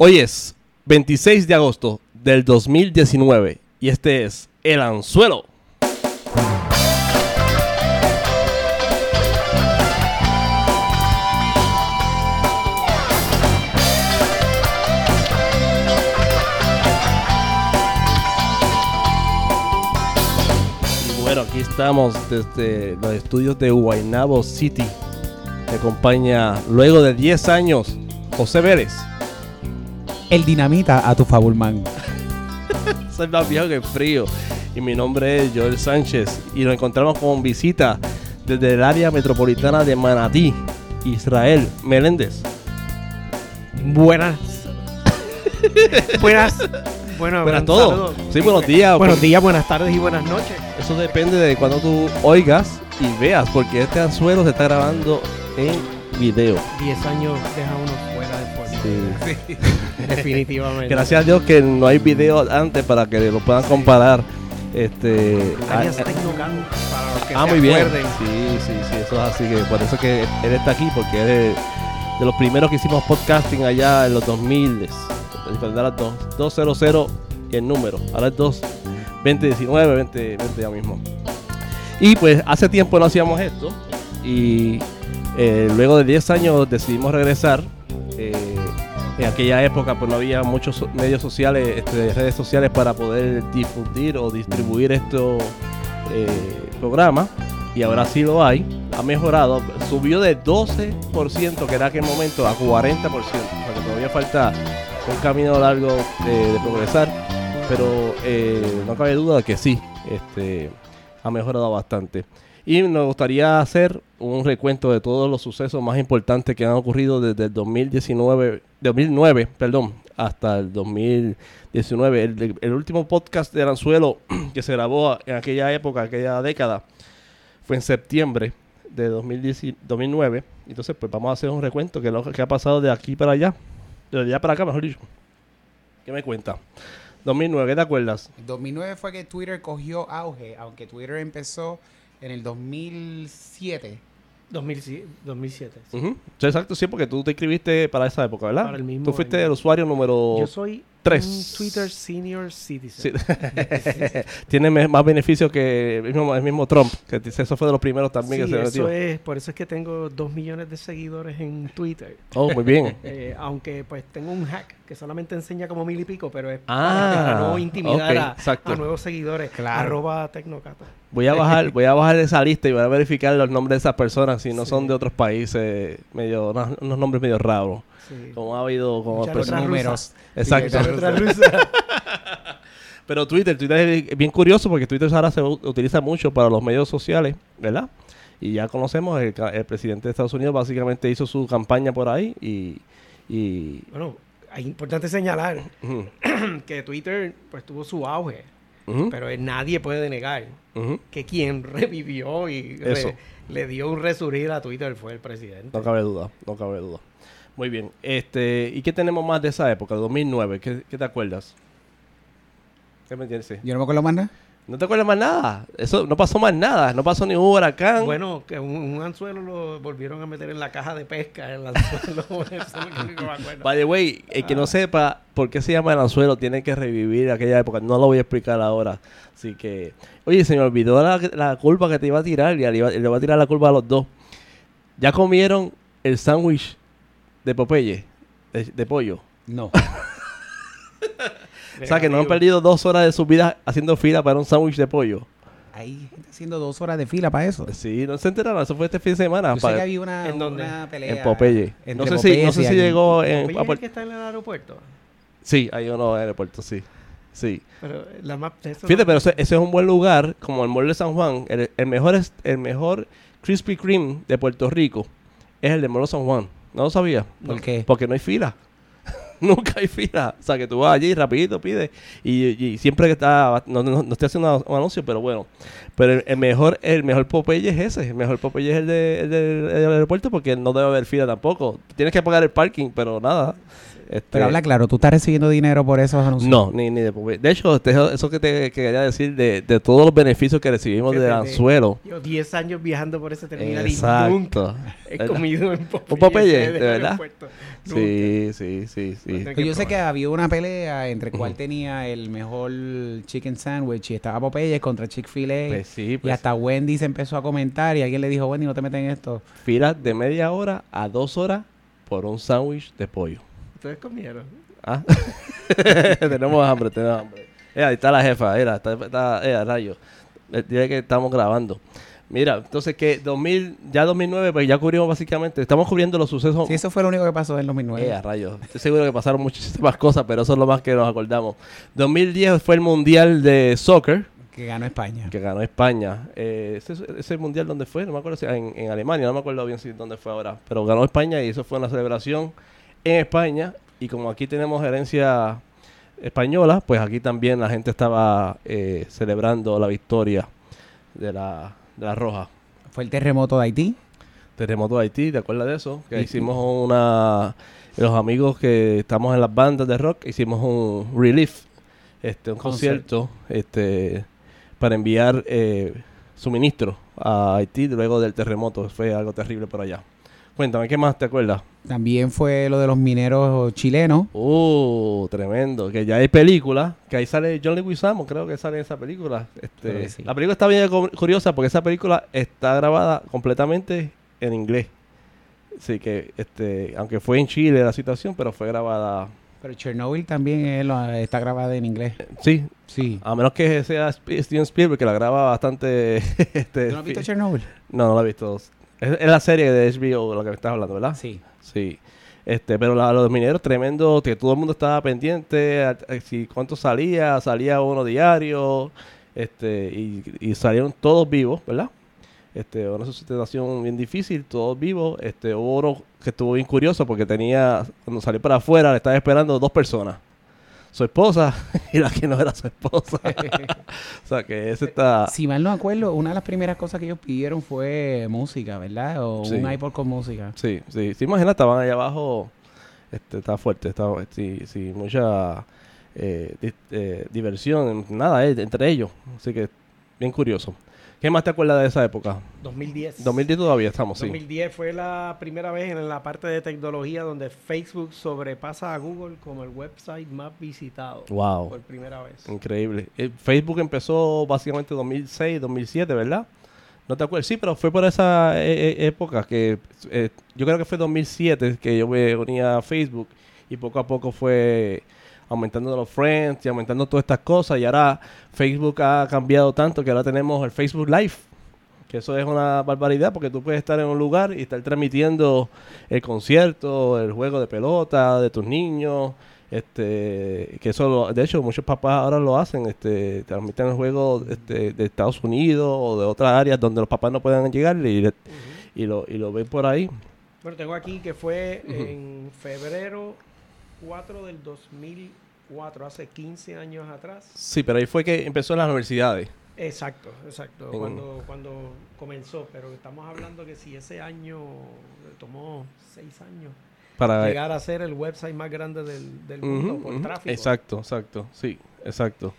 Hoy es 26 de agosto del 2019 y este es El Anzuelo. Bueno, aquí estamos desde los estudios de Guaynabo City. Me acompaña luego de 10 años José Vélez. El dinamita a tu favor, man. Soy más viejo que el frío. Y mi nombre es Joel Sánchez. Y nos encontramos con visita desde el área metropolitana de Manatí, Israel Meléndez. Buenas. buenas. Bueno, Buenas a todos. saludo. Sí, buenos días. Buenos días, buenas tardes y buenas noches. Eso depende de cuando tú oigas y veas, porque este anzuelo se está grabando en video. Diez años deja uno Sí. Definitivamente. Gracias a Dios que no hay video antes para que lo puedan comparar. Este, ah, Tecnocan, para los que Ah, se muy bien. Sí, sí, sí, eso es así. Que por eso es que él está aquí, porque él es de los primeros que hicimos podcasting allá en los 2000. Cuando era dos- 200 y el número. Ahora es 2, 2019, 20, 20 ya mismo. Y pues hace tiempo no hacíamos esto. Y eh, luego de 10 años decidimos regresar. En aquella época pues no había muchos medios sociales, este, redes sociales para poder difundir o distribuir estos eh, programas. Y ahora sí lo hay. Ha mejorado. Subió de 12% que era aquel momento a 40%. O todavía falta un camino largo de, de progresar. Pero eh, no cabe duda de que sí. Este, ha mejorado bastante. Y nos gustaría hacer un recuento de todos los sucesos más importantes que han ocurrido desde el 2019, 2009, perdón, hasta el 2019. El, el último podcast de Aranzuelo que se grabó en aquella época, aquella década, fue en septiembre de 2010 2009. Entonces, pues vamos a hacer un recuento que lo que ha pasado de aquí para allá, de allá para acá, mejor dicho. ¿Qué me cuenta? 2009, ¿qué te acuerdas? El 2009 fue que Twitter cogió auge, aunque Twitter empezó en el 2007. 2007. 2007 sí. Ujú. Sí, exacto, sí, porque tú te inscribiste para esa época, ¿verdad? Para el mismo tú fuiste año. el usuario número Yo soy tres. un Twitter Senior Citizen. Sí. Tiene más beneficios que el mismo, el mismo Trump, que dice, eso fue de los primeros también Sí, que se eso metió. es, por eso es que tengo dos millones de seguidores en Twitter. Oh, muy bien. Eh, aunque pues tengo un hack que solamente enseña como mil y pico, pero es Ah, para no intimidar a, nuevos seguidores. Claro. Arroba Tecnocata. Voy a bajar, voy a bajar esa lista y voy a verificar los nombres de esas personas si no Sí. son de otros países, medio, unos, unos nombres medio raros. Sí. Como ha habido como números. Exacto. Pero Twitter, Twitter es bien curioso porque Twitter ahora se utiliza mucho para los medios sociales, ¿verdad? Y ya conocemos, el, presidente de Estados Unidos básicamente hizo su campaña por ahí y... y Bueno, es importante señalar que Twitter pues tuvo su auge, pero eh, nadie puede negar que quien revivió y re- le dio un resurgir a Twitter fue el presidente. No cabe duda, no cabe duda. Muy bien. Este, ¿Y qué tenemos más de esa época, 2009? ¿Qué, qué te acuerdas? ¿Qué me entiendes? Sí. Yo no me acuerdo más nada. ¿No te acuerdas más nada? Eso no pasó más nada. No pasó ni un huracán. Bueno, que un, un anzuelo lo volvieron a meter en la caja de pesca, el anzuelo. eso es lo único que me acuerdo. By the way, el que no sepa por qué se llama el anzuelo tiene que revivir aquella época. No lo voy a explicar ahora. Así que, oye, se me olvidó la, la curva que te iba a tirar y le iba, le iba a tirar la curva a los dos. ¿Ya comieron el sándwich de Popeye? De, de pollo. No. O sea, que no han perdido dos horas de su vida haciendo fila para un sándwich de pollo. Ahí gente haciendo dos horas de fila para eso. Sí, no se enteraron. Eso fue este fin de semana. Yo sé para- que había una, ¿En dónde? una pelea. en Popeye. No sé si, no sé si allí. llegó en... Popeye es el que está en el aeropuerto. Sí, hay uno en el aeropuerto, sí. Sí. Pero la eso Fíjate, no- pero ese, ese es un buen lugar, como el Mall de San Juan. El, el mejor es el mejor Krispy Kreme de Puerto Rico es el de Mall de San Juan. ¿No lo sabía? ¿Por qué? Porque no hay fila. Nunca hay fila. O sea, que tú vas allí rapidito, pides. Y, y siempre que está... No, no, no estoy haciendo un anuncio, pero bueno. Pero el, el mejor el mejor Popeye es ese. El mejor Popeye es el, de, el del, el del aeropuerto porque no debe haber fila tampoco. Tienes que pagar el parking, pero nada. Este, Pero habla claro, ¿tú estás recibiendo dinero por esos anuncios? No, ni, ni de Popeye. De hecho, eso que te quería decir de, de todos los beneficios que recibimos del de- anzuelo. Yo 10 años viajando por ese terminal y nunca Exacto. he comido en Popeye. ¿Un Popeye? ¿De verdad? Sí, sí, sí, sí. Pues Pero yo sé que había una pelea entre cuál tenía el mejor chicken sandwich y estaba Popeye contra Chick-fil-A. Pues sí, y pues, hasta Wendy se empezó a comentar y alguien le dijo, Wendy, no te metes en esto. filas de media hora a dos horas por un sándwich de pollo. Ustedes comieron. ¿Ah? tenemos hambre, tenemos hambre. Eh, ahí está la jefa, era, está, está eh, rayo. Eh, Dile que estamos grabando. Mira, entonces que 2000, ya 2009, pues ya cubrimos básicamente, estamos cubriendo los sucesos. Sí, eso fue lo único que pasó en 2009. Eh, a rayos. Estoy seguro que pasaron muchísimas cosas, pero eso es lo más que nos acordamos. 2010 fue el Mundial de Soccer, Que ganó España. que ganó España. Eh, ese, ese mundial dónde fue, no me acuerdo si en, en Alemania, no me acuerdo bien si dónde fue ahora, pero ganó España y eso fue una celebración en España y como aquí tenemos herencia española, pues aquí también la gente estaba eh, celebrando la victoria de la, de la Roja. Fue el terremoto de Haití. Terremoto de Haití, ¿te acuerdas de eso? Que Sí. hicimos una... Los amigos que estamos en las bandas de rock, hicimos un relief, este, un concierto, este, para enviar eh, suministro a Haití luego del terremoto. Fue algo terrible por allá. Cuéntame, ¿qué más te acuerdas? También fue lo de los mineros chilenos. Uh, tremendo. Que ya hay película, que ahí sale John Leguizamo, creo que sale en esa película. Este, sí. La película está bien cu- curiosa porque esa película está grabada completamente en inglés. Así que, este, aunque fue en Chile la situación, pero fue grabada, Pero Chernobyl también es lo- está grabada en inglés. sí, Sí. a menos que sea Steven Spielberg que la graba bastante. este, ¿Tú no has visto Chernobyl? no, no la he visto. Es, es la serie de HBO lo que me estás hablando, ¿verdad? Sí. Sí. Este, pero la- los mineros, tremendo, que todo el mundo estaba pendiente, a- a- si cuánto salía, salía uno diario, este, y, y salieron todos vivos, ¿verdad? Este, una situación bien difícil, todos vivos, este, hubo uno que estuvo bien curioso porque tenía, cuando salió para afuera, le estaba esperando dos personas, su esposa y la que no era su esposa. o sea que ese está, Si mal no acuerdo, una de las primeras cosas que ellos pidieron fue música, ¿verdad? O Sí. un iPod con música. Sí, sí. Sí, imagina, estaban allá abajo. Este, está fuerte, está, sí, sí, mucha eh, di- eh, diversión, nada, eh, entre ellos. Así que, bien curioso. ¿Qué más te acuerdas de esa época? 2010. 2010 todavía estamos, sí. 2010 fue la primera vez en la parte de tecnología donde Facebook sobrepasa a Google como el website más visitado. Wow, Por primera vez. increíble. Eh, Facebook empezó básicamente 2006, 2007, ¿verdad? ¿No te acuerdas? Sí, pero fue por esa eh, eh, época que eh, yo creo que fue 2007 que yo me unía a Facebook y poco a poco fue aumentando los friends y aumentando todas estas cosas y ahora Facebook ha cambiado tanto que ahora tenemos el Facebook Live que eso es una barbaridad porque tú puedes estar en un lugar y estar transmitiendo el concierto, el juego de pelota de tus niños, este, que eso, lo- de hecho, muchos papás ahora lo hacen, este, transmiten el juego este, de Estados Unidos o de otras áreas donde los papás no puedan llegar y, le- y lo, y lo ven por ahí. Bueno, tengo aquí que fue en febrero 4 del 2004, hace 15 años atrás. Sí, pero ahí fue que empezó en las universidades. Exacto, exacto, En- cuando, cuando comenzó, pero estamos hablando que si ese año le tomó 6 años Para, llegar a ser el website más grande del, del mundo por tráfico. Exacto, exacto, sí, exacto.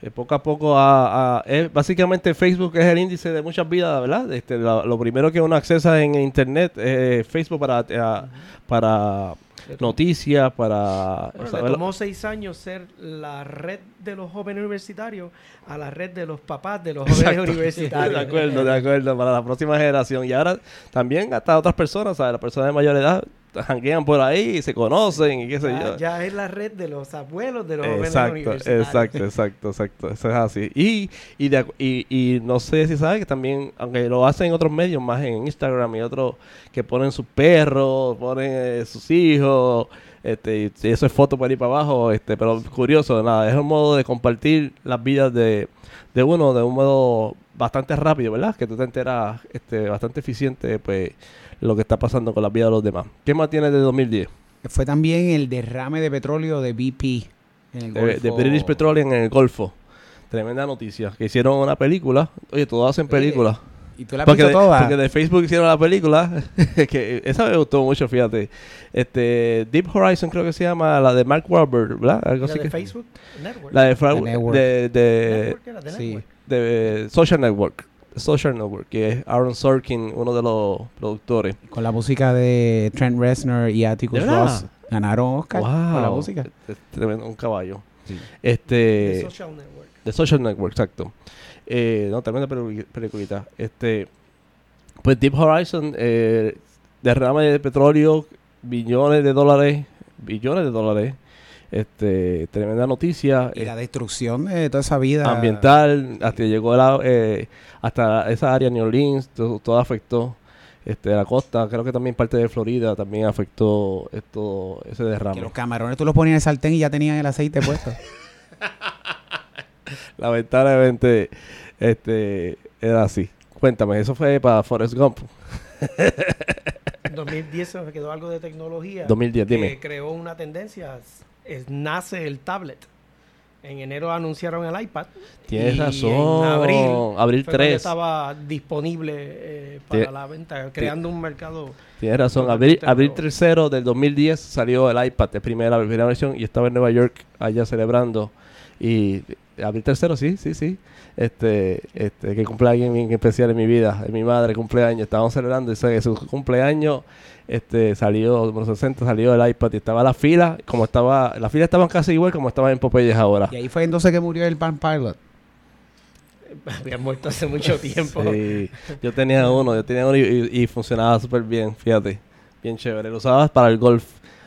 Eh, poco a poco, a, básicamente Facebook es el índice de muchas vidas, ¿verdad? Este, la- lo primero que uno accesa en Internet es Facebook para, a- para noticias, para... bueno, saber- le tomó seis años ser la red de los jóvenes universitarios a la red de los papás de los jóvenes Exacto. universitarios. De acuerdo, de acuerdo, para la próxima generación. Y ahora también hasta otras personas, ¿sabes? Las personas de mayor edad janguean por ahí y se conocen y qué sé Ya, yo. ya es la red de los abuelos de los Exacto, exacto, exacto, exacto. Eso es así. Y, y, de y, y no sé si sabes que también, aunque lo hacen en otros medios, más en Instagram y otros que ponen sus perros, ponen eh, sus hijos, este, y eso es foto por ahí para abajo, este, pero curioso, nada, es un modo de compartir las vidas de, de uno de un modo bastante rápido, ¿verdad? Que tú te enteras este, bastante eficiente, pues, lo que está pasando con la vida de los demás. ¿Qué más tienes de 2010? Fue también el derrame de petróleo de BP en el de, de Golfo. British Petroleum en el Golfo. Tremenda noticia. Que hicieron una película. Oye, todos hacen Oye, películas. Y tú la has Porque visto de, toda. porque de Facebook hicieron la película, que esa me gustó mucho, fíjate. Este, Deep Horizon creo que se llama, la de Mark Wahlberg, ¿verdad? Algo ¿La así de que- Facebook Network. La de, Fra- The Network. de, de, Network era, de sí. De Social Network. Social Network, que es Aaron Sorkin, uno de los productores. Con la música de Trent Reznor y Atticus. Ross. Ganaron Oscar con la Wow. música. Es tremendo, un caballo. Sí. Este, De Social Network. de Social Network, exacto. Eh, no, tremenda pelicu- peliculita. Este, pues Deep Horizon, eh, derrame de petróleo, billones de dólares, billones de dólares. Este, tremenda noticia. Y eh, la destrucción de toda esa vida. ambiental, hasta llegó la, eh, hasta esa área New Orleans, to- todo, afectó. Este, la costa, creo que también parte de Florida también afectó esto, ese Que derrame. los camarones tú los ponías en el sartén y ya tenían el aceite puesto. Lamentablemente, este, era así. Cuéntame, eso fue para Forrest Gump. En 2010 se me quedó algo de tecnología. 2010, que dime. creó una tendencia. Es- nace el tablet. En enero anunciaron el iPad. Tienes y razón. En abril, Abril fue cuando 3. estaba disponible eh, para la venta, creando un mercado. Tienes razón. Abril, abril nuevo. 3 del 2010 salió el iPad, de primera, la primera versión, y estaba en Nueva York allá celebrando. Y abril 3 sí, sí, sí. Este, este, que cumple alguien bien especial en mi vida, en mi madre cumpleaños. Estábamos celebrando y su cumpleaños este, salió, número 60, salió el iPad y estaba la fila, como estaba, las filas estaban casi igual como estaban en Popeyes ahora. y ahí fue entonces que murió el Pan Pilot. Había muerto hace mucho tiempo. Sí, yo tenía uno, yo tenía uno y, y- y funcionaba súper bien, fíjate, bien chévere. Lo usabas para el golf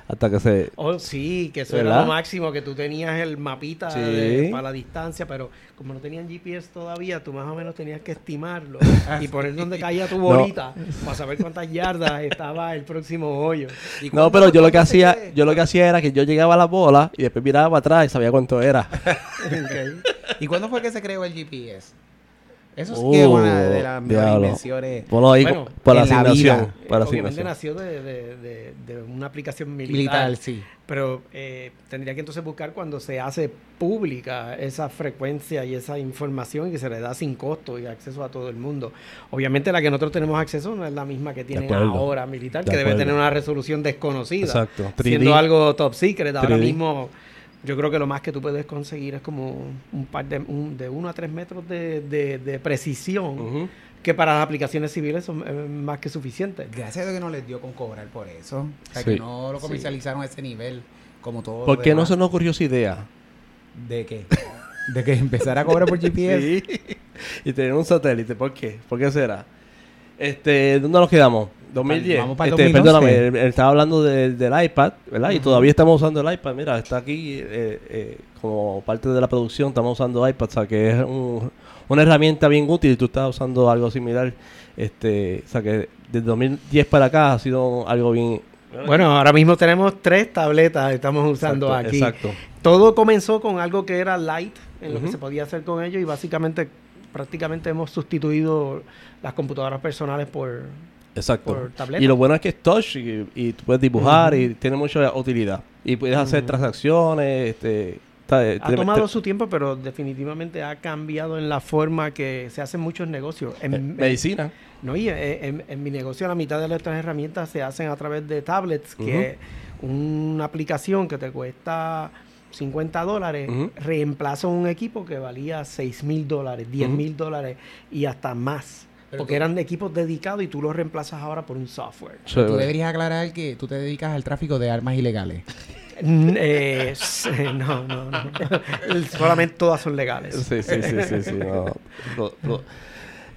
hasta que se... Oh, sí, que eso era lo máximo, que tú tenías el mapita Sí. de- para la distancia, pero como no tenían GPS todavía, tú más o menos tenías que estimarlo y poner dónde caía tu bolita para saber cuántas yardas estaba el próximo hoyo. ¿Y No, pero yo lo que hacía, yo lo que hacía era que yo llegaba a la bola y después miraba para atrás y sabía cuánto era. ¿Y cuándo fue que se creó el GPS? Eso sí que es una de las mejores diablo. invenciones. Ponlo ahí Bueno, para en la asignación. vida. Para Obviamente asignación. nació de, de- de- de una aplicación militar, Militar, sí. pero eh, tendría que entonces buscar cuando se hace pública esa frecuencia y esa información y que se le da sin costo y acceso a todo el mundo. Obviamente la que nosotros tenemos acceso no es la misma que tienen ahora militar, De que debe tener una resolución desconocida. Exacto. 3D. Siendo algo top secret, ahora 3D. mismo yo creo que lo más que tú puedes conseguir es como un par de, un- de uno a tres metros de, de- de precisión que para las aplicaciones civiles son eh, más que suficientes. Gracias a Dios que no les dio con cobrar por eso. O sea, Sí. que no lo comercializaron a ese nivel como todo. ¿Por qué no se nos ocurrió esa idea? ¿De qué? De que empezara a cobrar por GPS. Sí. y tener un satélite. ¿Por qué? ¿Por qué será? Este, ¿Dónde nos quedamos? 2010. Vamos para el Este, 2011. Perdóname, estaba hablando del- del iPad, ¿verdad? Y todavía estamos usando el iPad. Mira, está aquí eh, eh, como parte de la producción, estamos usando iPad, o sea que es un- una herramienta bien útil y tú estás usando algo similar. Este, o sea que desde 2010 para acá ha sido algo bien... Bueno, ahora mismo tenemos tres tabletas que estamos usando Exacto, aquí. Exacto. Todo comenzó con algo que era light, en lo que se podía hacer con ellos y básicamente prácticamente hemos sustituido las computadoras personales por... Exacto. por tableta. Y lo bueno es que es touch y, y tú puedes dibujar y tiene mucha utilidad. Y puedes hacer transacciones. Este, eh, Ha te- tomado te- su tiempo, pero definitivamente ha cambiado en la forma que se hacen muchos negocios. En, eh, en- medicina. No, y en, en- en mi negocio la mitad de nuestras herramientas se hacen a través de tablets, que es una aplicación que te cuesta 50 dólares, Ujú. reemplaza un equipo que valía 6 mil dólares, 10 mil dólares y hasta más. Pero porque tú- eran equipos dedicados y tú los reemplazas ahora por un software. Tú deberías aclarar que tú te dedicas al tráfico de armas ilegales. Eh, no, no, no. Solamente todas son legales. Sí, sí, sí, sí, sí, no.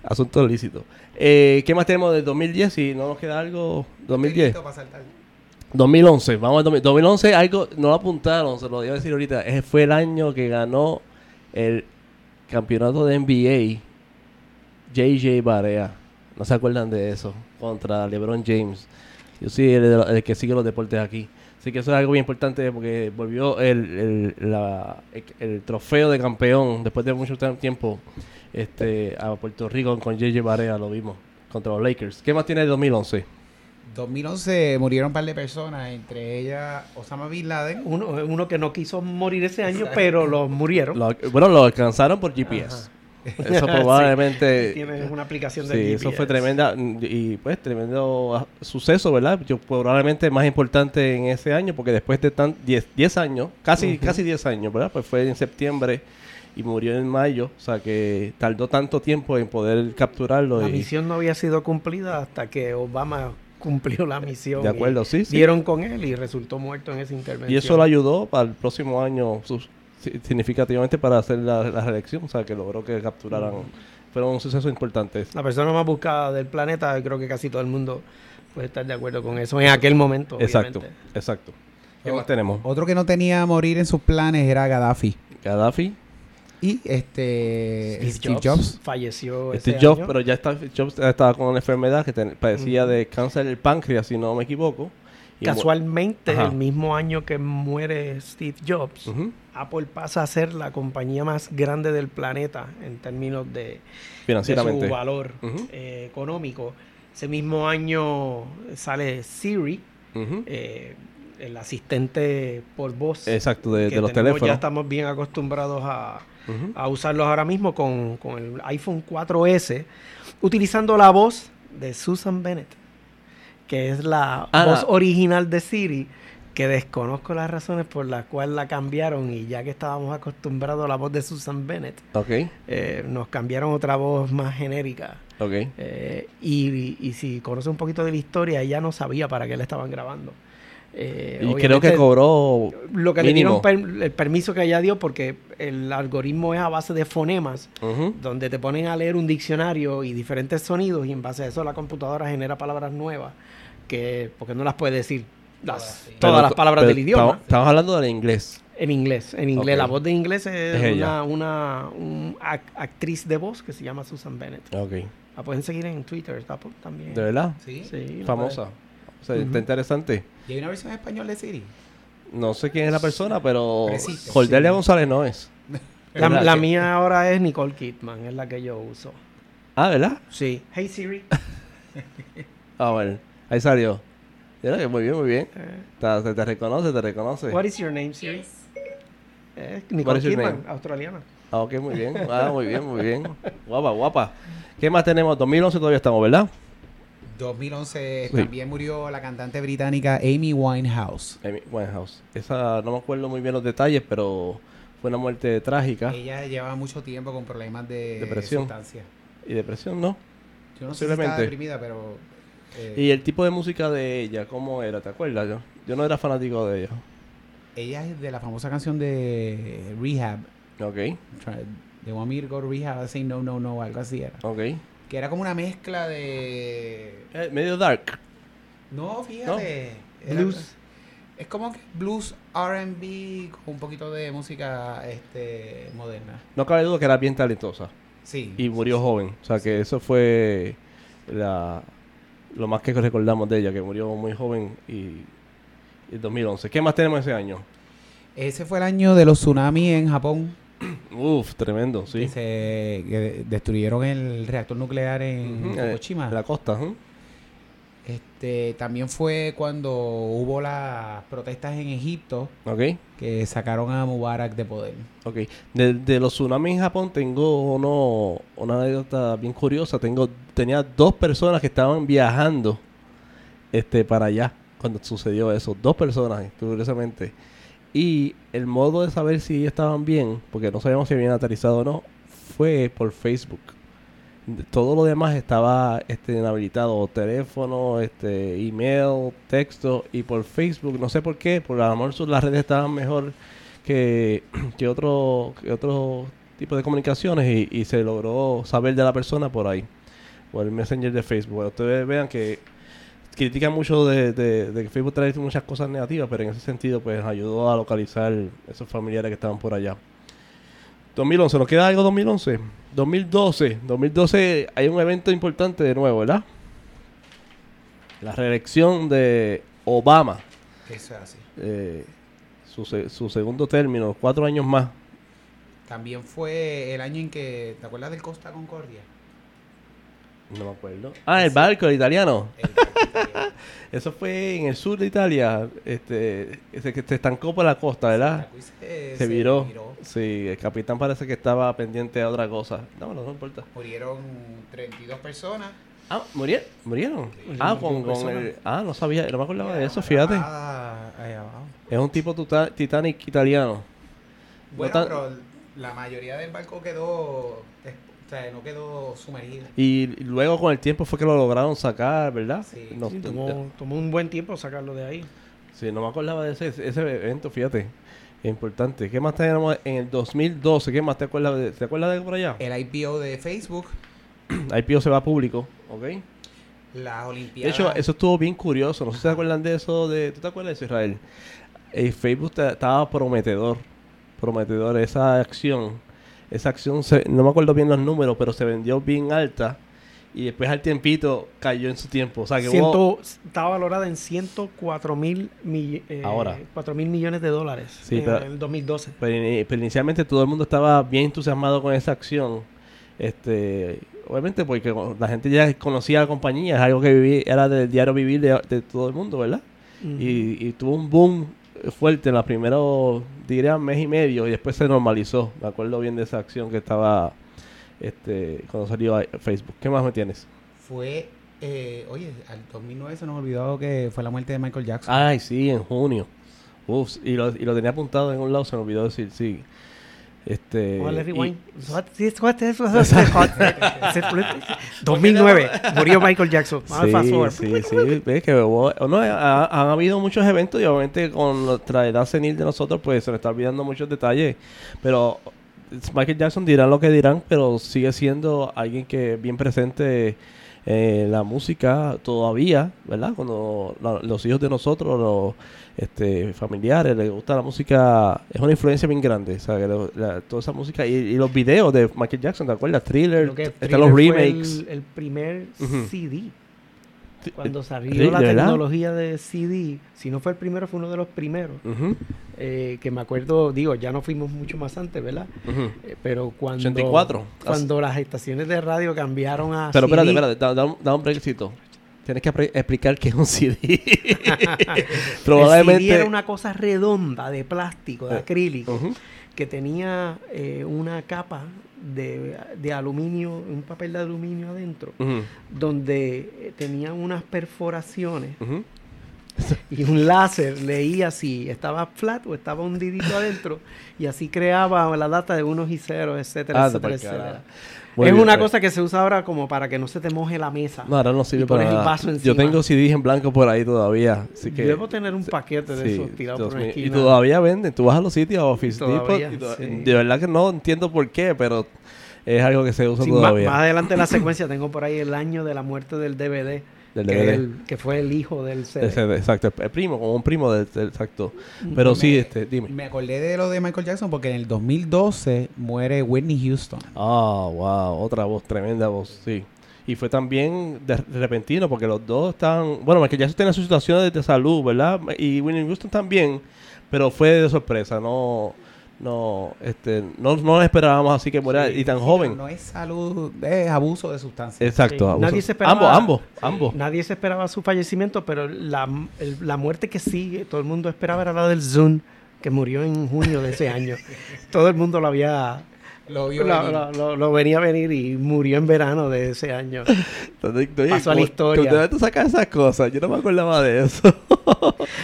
Asunto lícito. Eh, ¿Qué más tenemos del 2010? Si no nos queda algo, 2010. 2011, vamos al 2000 2011, algo, no lo apuntaron, se lo iba a decir ahorita, ese fue el año que ganó el campeonato de NBA JJ Barea. ¿No se acuerdan de eso? Contra LeBron James. Yo soy el, el que sigue los deportes aquí. Así que eso es algo bien importante porque volvió el, el, la- el- el trofeo de campeón después de mucho tiempo este, a Puerto Rico con JJ Barea, lo vimos, contra los Lakers. ¿Qué más tiene de 2011? 2011 murieron un par de personas, entre ellas Osama Bin Laden. Uno, uno que no quiso morir ese año, pero los murieron. Lo- bueno, lo alcanzaron por GPS. Ajá. Eso probablemente... Tienes una aplicación de Sí, eso fue tremenda y pues tremendo ah, suceso, ¿verdad? Yo probablemente más importante en ese año porque después de tan 10 10 años, casi casi 10 años, ¿verdad? Pues fue en septiembre y murió en mayo, o sea que tardó tanto tiempo en poder capturarlo La y misión no había sido cumplida hasta que Obama cumplió la misión. de acuerdo, sí, sí. Dieron con él y resultó muerto en esa intervención. Y eso lo ayudó para el próximo año sus- significativamente para hacer la, la reelección, o sea que logró que capturaran. Fueron un suceso importante. La persona más buscada del planeta, creo que casi todo el mundo puede estar de acuerdo con eso en aquel momento. Exacto, obviamente. exacto. ¿Qué más tenemos? Otro que no tenía a morir en sus planes era Gaddafi. Gaddafi, Y este Steve, Steve, Jobs, Jobs. falleció ese Steve Jobs, año. pero ya está, Jobs estaba con una enfermedad que ten- padecía de cáncer del páncreas, si no me equivoco. Casualmente, el mismo año que muere Steve Jobs, Ujú, Apple pasa a ser la compañía más grande del planeta en términos de, de Financieramente. su valor eh, económico. Ese mismo año sale Siri, eh, el asistente por voz. Exacto, de, que de los tenemos, teléfonos. Ya estamos bien acostumbrados a, a usarlos ahora mismo con, con el iPhone 4S, utilizando la voz de Susan Bennett, que es la Ah, voz original de Siri, que desconozco las razones por las cuales la cambiaron y ya que estábamos acostumbrados a la voz de Susan Bennett, Ok, eh, nos cambiaron otra voz más genérica. ok. Eh, y, y si conoce un poquito de la historia, ella no sabía para qué le estaban grabando. Eh, Y creo que cobró lo que mínimo. le dieron per- el permiso que ella dio porque el algoritmo es a base de fonemas donde te ponen a leer un diccionario y diferentes sonidos y en base a eso la computadora genera palabras nuevas que porque no las puede decir las, Todas, Pero las palabras pero del idioma Estamos, hablando del inglés. en inglés en inglés la voz de inglés es, una, una un ac- actriz de voz que se llama Susan Bennett Ok. la pueden seguir en Twitter está por- también ¿De verdad? Sí. Famosa. O sea, está interesante. Y hay una versión en español de Siri. No sé quién es la persona, pero existe, Cordelia sí. González no es. la, ¿Verdad la que- mía ahora es Nicole Kidman es la que yo uso Ah, ¿verdad? sí hey Siri Ah, bueno. Ahí salió. Que muy bien, muy bien. Eh, Te, te reconoce, te reconoce. what is your name Siri Eh, What Nicole Kidman australiana Ah, ok, muy bien. Ah, muy bien, muy bien. Guapa, guapa. ¿Qué más tenemos? 2011 todavía estamos, ¿verdad? 2011 Sí. también murió la cantante británica Amy Winehouse. Amy Winehouse. Esa, no me acuerdo muy bien los detalles, pero fue una muerte trágica. Ella llevaba mucho tiempo con problemas de Depresión. sustancia. Y depresión, ¿no? Yo no sé si estaba deprimida, pero... eh, Y el tipo de música de ella, ¿cómo era? ¿Te acuerdas? Yo, yo no era fanático de ella. Ella es de la famosa canción de Rehab. Ok, want me to go to rehab, I say no, no, no, algo así era. ok. Que era como una mezcla de... Eh, medio dark. No, fíjate. era- blues Es como que blues, R&B, con un poquito de música este, moderna. No cabe duda que era bien talentosa. Sí. Y murió joven. O sea que eso fue la, lo más que recordamos de ella, que murió muy joven y en 2011. ¿Qué más tenemos ese año? Ese fue el año de los tsunamis en Japón. Uf, tremendo, Que, sí. se, que destruyeron el reactor nuclear en eh, Fukushima. la costa, ¿eh? Este, también fue cuando hubo las protestas en Egipto que sacaron a Mubarak de poder. ok. De, de los tsunamis en Japón tengo uno, una anécdota bien curiosa. Tengo, tenía dos personas que estaban viajando este, para allá cuando sucedió eso. Dos personas, curiosamente. Y el modo de saber si estaban bien, porque no sabíamos si habían aterrizado o no, fue por Facebook. Todo lo demás estaba este, inhabilitado, teléfono, este, email, texto y por Facebook, no sé por qué, por a lo mejor las redes estaban mejor que, que otro que otro tipo de comunicaciones y, y se logró saber de la persona por ahí, por el Messenger de Facebook. Ustedes vean que critican mucho de, de- de que Facebook trae muchas cosas negativas, pero en ese sentido pues ayudó a localizar esos familiares que estaban por allá. 2011, ¿nos queda algo 2011? 2012, 2012 hay un evento importante de nuevo, ¿verdad? La reelección de Obama, Eso es así. eh, su, se- su segundo término, cuatro años más. También fue el año en que, ¿te acuerdas del Costa Concordia? No me acuerdo. Ah, el barco, el italiano. El barco italiano. Eso fue en el sur de Italia, este, ese que se estancó por la costa, ¿verdad? Se, Se viró. Sí, el capitán parece que estaba pendiente a otra cosa. No, no, no importa. Murieron 32 personas. Ah, ¿murieron? ¿Murieron? Ah, con, con el... Ah, no sabía, no me acordaba de eso, fíjate. Ah, ahí abajo. Es un tipo tuta- Titanic italiano. Bueno, tan- pero la mayoría del barco quedó, o sea, no quedó sumergida. Y luego con el tiempo fue que lo lograron sacar, ¿verdad? Sí. No, Sí, tomó, tomó un buen tiempo sacarlo de ahí. sí, no me acordaba de ese, ese evento, fíjate. Importante. ¿Qué más tenemos en el 2012? ¿Qué más te acuerdas de, ¿te acuerdas de por allá? El IPO de Facebook, IPO se va público, ¿ok? las De Olimpiadas. hecho, eso estuvo bien curioso. No sé si se acuerdan de eso. De, ¿Tú te acuerdas de eso, Israel? El Facebook ta- estaba prometedor. Prometedor. Esa acción. Esa acción, se- no me acuerdo bien los números, pero se vendió bien alta. Y después al tiempito cayó en su tiempo. O sea, que estaba valorada en 104 mil mi- eh, Ahora. 4 mil millones de dólares Sí, en pero- el 2012. Pero, ini- pero inicialmente todo el mundo estaba bien entusiasmado con esa acción. Este, obviamente porque la gente ya conocía la compañía, es algo que viví, era del diario vivir de, de todo el mundo, ¿verdad? Y tuvo un boom fuerte en los primeros, diría, mes y medio y después se normalizó. Me acuerdo bien de esa acción que estaba este cuando salió a Facebook. ¿Qué más me tienes? Fue, eh, oye, al 2009 se nos olvidó que fue la muerte de Michael Jackson. Ay, sí, en junio. Uf, y lo, y lo tenía apuntado en un lado, se me olvidó decir, sí. Este, Hola, y- rewind. What is- what is- what- 2009 murió Michael Jackson. Sí, sí, sí, ves que no, ha- han habido muchos eventos y obviamente con nuestra edad senil de nosotros pues se nos está olvidando muchos detalles, pero Michael Jackson dirán lo que dirán, pero sigue siendo alguien que bien presente en la música todavía, ¿verdad? Cuando la- los hijos de nosotros, los este, familiares, les gusta la música, es una influencia bien grande, que lo- la- toda esa música y, y los videos de Michael Jackson, ¿te acuerdas? Thriller, Creo que están Thriller los fue remakes. El, el primer Ujú. CD. Cuando salió ¿de la verdad? tecnología de CD, si no fue el primero, fue uno de los primeros. Eh, que me acuerdo, digo, ya no fuimos mucho más antes, ¿verdad? Eh, pero cuando, 84. cuando las estaciones de radio cambiaron a Pero espérate, CD, espérate, da, da un- da un breakcito. Tienes que explicar qué es un CD. el Probablemente. CD era una cosa redonda de plástico, de Eh, acrílico, que tenía eh, una capa de, de aluminio, un papel de aluminio adentro, donde eh, tenía unas perforaciones. y un láser leía si estaba flat o estaba hundidito adentro y así creaba la data de unos y ceros, etcétera, Anda etcétera, etcétera. Muy es bien, una pues. cosa que se usa ahora como para que no se te moje la mesa. No, ahora no sirve para el nada. Yo tengo CDs en blanco por ahí todavía. Así que, Debo tener un paquete de sí, esos tirados por una mío. Y esquina. todavía venden. Tú vas a los sitios, a Office Todavía, Depot. sí. De verdad que no entiendo por qué, pero es algo que se usa Sí, todavía. más adelante en la secuencia tengo por ahí el año de la muerte del DVD. Del que, DVD. el- que fue el hijo del CD. Exacto, el primo, como un primo del, del- exacto. Pero sí, este, dime. Me acordé de lo de Michael Jackson porque en el 2012 muere Whitney Houston. Ah, wow, otra voz, tremenda voz, sí. Y fue también de repentino porque los dos estaban, bueno, Michael Jackson tenía sus situaciones de salud, ¿verdad? Y Whitney Houston también, pero fue de sorpresa, no, no, este, no, no esperábamos así que muriera Sí, y tan sí, joven. No es salud, es abuso de sustancias. Exacto. Sí. abuso. Nadie se esperaba- Ambos, ambos, ambos. Nadie se esperaba su fallecimiento, pero la, el- la muerte que sigue, todo el mundo esperaba era la del Zoom, que murió en junio de ese año. todo el mundo lo había... Lo vio Lo, venir. lo- lo- lo venía a venir y murió en verano de ese año. Entonces, oye, Pasó a la ¿cómo- historia. ¿De dónde tú sacas esas cosas? Yo no me acordaba de eso.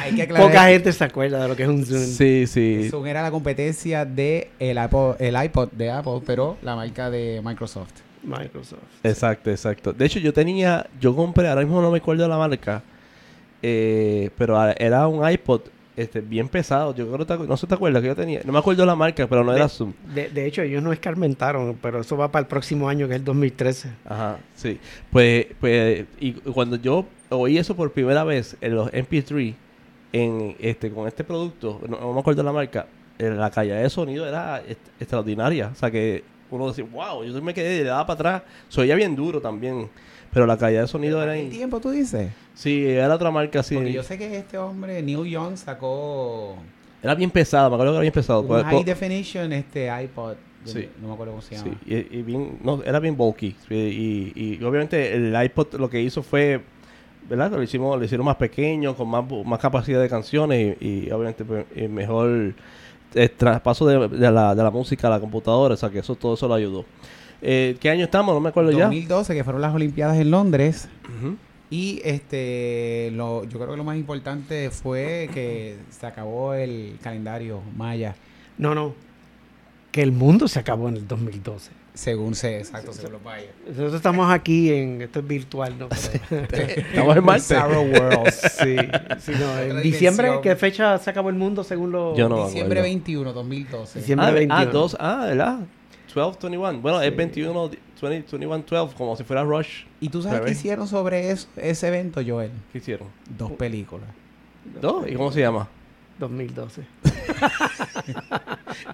Hay que aclarar Poca que gente se acuerda de lo que es un Zoom. sí, sí. Zoom era la competencia de el, Apple- el iPod de Apple, pero la marca de Microsoft. Microsoft. Exacto, exacto. De hecho, yo tenía, yo compré, ahora mismo no me acuerdo la marca, eh, pero era un iPod este, bien pesado. Yo creo que no si te acuerdas que yo tenía, no me acuerdo la marca, pero no era Zoom. De, de hecho, ellos no escarmentaron, pero eso va para el próximo año, que es el 2013. Ajá, sí. Pues, pues, y cuando yo oí eso por primera vez en los MP3, en este, con este producto, no, no me acuerdo la marca, eh, la calidad de sonido era extraordinaria. O sea que uno decía, wow, yo me quedé le daba para atrás. Se oía bien duro también. Pero la calidad de sonido era... ¿Qué in- tiempo tú dices? Sí, era otra marca así. Porque yo sé que este hombre, Neil Young, sacó Era bien pesado, me acuerdo que era bien pesado. un Pues, high pues, definition este iPod. Sí. No me acuerdo cómo se llama. sí, y, y bien, no, era bien bulky. Y, y obviamente el iPod lo que hizo fue, ¿verdad? Lo hicimos, lo hicieron más pequeño, con más, más capacidad de canciones y, y obviamente pues, mejor el traspaso de, de la, de la música a la computadora, o sea que eso todo eso lo ayudó. Eh, ¿Qué año estamos? No me acuerdo ya. 2012, que fueron las Olimpiadas en Londres. Y este, lo, yo creo que lo más importante fue que se acabó el calendario maya, No, no. Que el mundo se acabó en el 2012. según se, exacto, según los mayas. Nosotros estamos aquí en. Esto es virtual, ¿no? Pero- Estamos en Marte. World. sí, sí, no, en diciembre. ¿qué fecha se acabó el mundo según los. Yo no Diciembre acuerdo. 21, 2012. Diciembre Ah, ve- 21. ah, dos, ah, ¿verdad? 12, 21. Bueno, es Sí. 21, 20, 21, 12, como si fuera Rush. ¿Y tú sabes qué hicieron sobre eso, ese evento, Joel? ¿Qué hicieron? Dos películas. ¿Dos? ¿Y cómo se llama? 2012.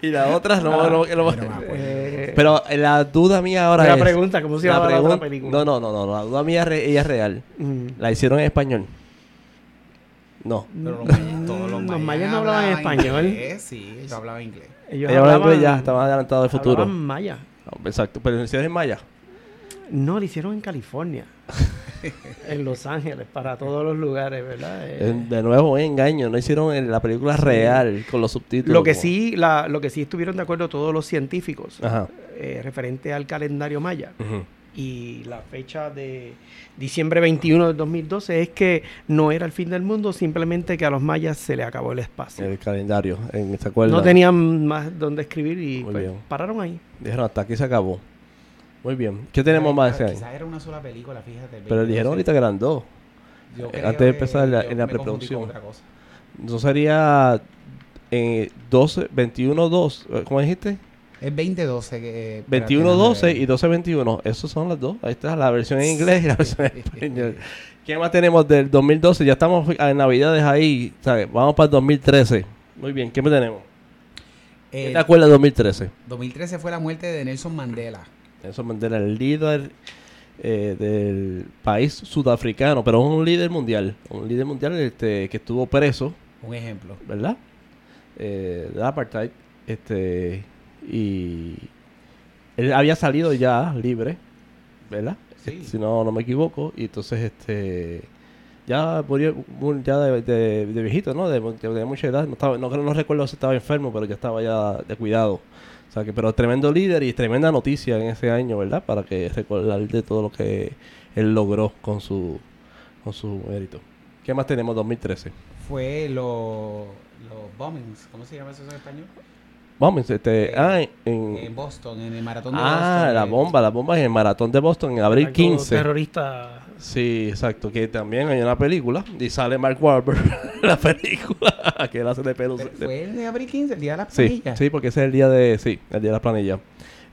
Y la otra no, no, no-. Eh, Pero la duda mía ahora la es... pregunta, ¿cómo se la llama la otra pregun- película? No, no, no, no, la duda mía re- ella es real. Mm. ¿La hicieron en español? No. Pero los mayas, todos los Mm, mayas, mayas no hablaban español. inglés, sí, yo hablaba inglés. Ellos Ella hablaba inglés hablaban- ya, estaba adelantado del futuro. hablaban maya. Exacto, pero lo hicieron en Maya. No, lo hicieron en California. en Los Ángeles, para todos los lugares, ¿verdad? Eh, De nuevo, un engaño. No hicieron en la película real con los subtítulos. lo que como- sí, la, lo que sí estuvieron de acuerdo todos los científicos Ajá. eh, referente al calendario maya Ujú. Y la fecha de diciembre 21 del 2012 es que no era el fin del mundo, simplemente que a los mayas se le acabó el espacio. El calendario, en esta cuerda. No tenían más donde escribir y pues, pararon ahí. Dijeron, hasta aquí se acabó. Muy bien. ¿Qué tenemos más ese año? Quizás era una sola película, fíjate. el Pero 2012. dijeron ahorita que eran dos. Yo eh, creo antes de empezar la- en la preproducción. Eso sería eh, 12, 21, 2. eh, ¿Cómo dijiste? Es 2012. Que, eh, 21, espérate, 12 déjame y 12, 21. Esos son las dos. Ahí está la versión en inglés y la versión en español. ¿Qué más tenemos del 2012? Ya estamos en Navidades ahí. ¿sabes? Vamos para el 2013. Muy bien. ¿Qué más tenemos? ver. ¿Qué Eh, te acuerdas del 2013? 2013 fue la muerte de Nelson Mandela. Nelson Mandela, el líder eh, del país sudafricano, pero un líder mundial. Un líder mundial este, que estuvo preso, Un ejemplo. ¿verdad? Eh, de apartheid. Este, y él había salido ya libre, ¿verdad? Sí. Si no, no me equivoco. Y entonces, este, ya murió mu- ya de, de- de viejito, ¿no? De, mucha edad. No, estaba, no, no recuerdo si estaba enfermo, pero ya estaba ya de cuidado. O sea que, pero tremendo líder y tremenda noticia en ese año, ¿verdad? Para que recordar de todo lo que él logró con su, con su mérito. ¿Qué más tenemos 2013? Fue lo- los bombings. ¿Cómo se llama eso en español? Vamos, este, Eh, ah, en, En Boston, en el maratón de Boston. ah, la eh, bomba, la bomba en el maratón de Boston en abril Algo 15. Terrorista. Sí, exacto, que también hay una película y sale Mark Wahlberg la película que él hace de pelo. Fue el de abril 15, el día de las Sí, planillas. sí, porque ese es el día de, sí, el día de la planilla.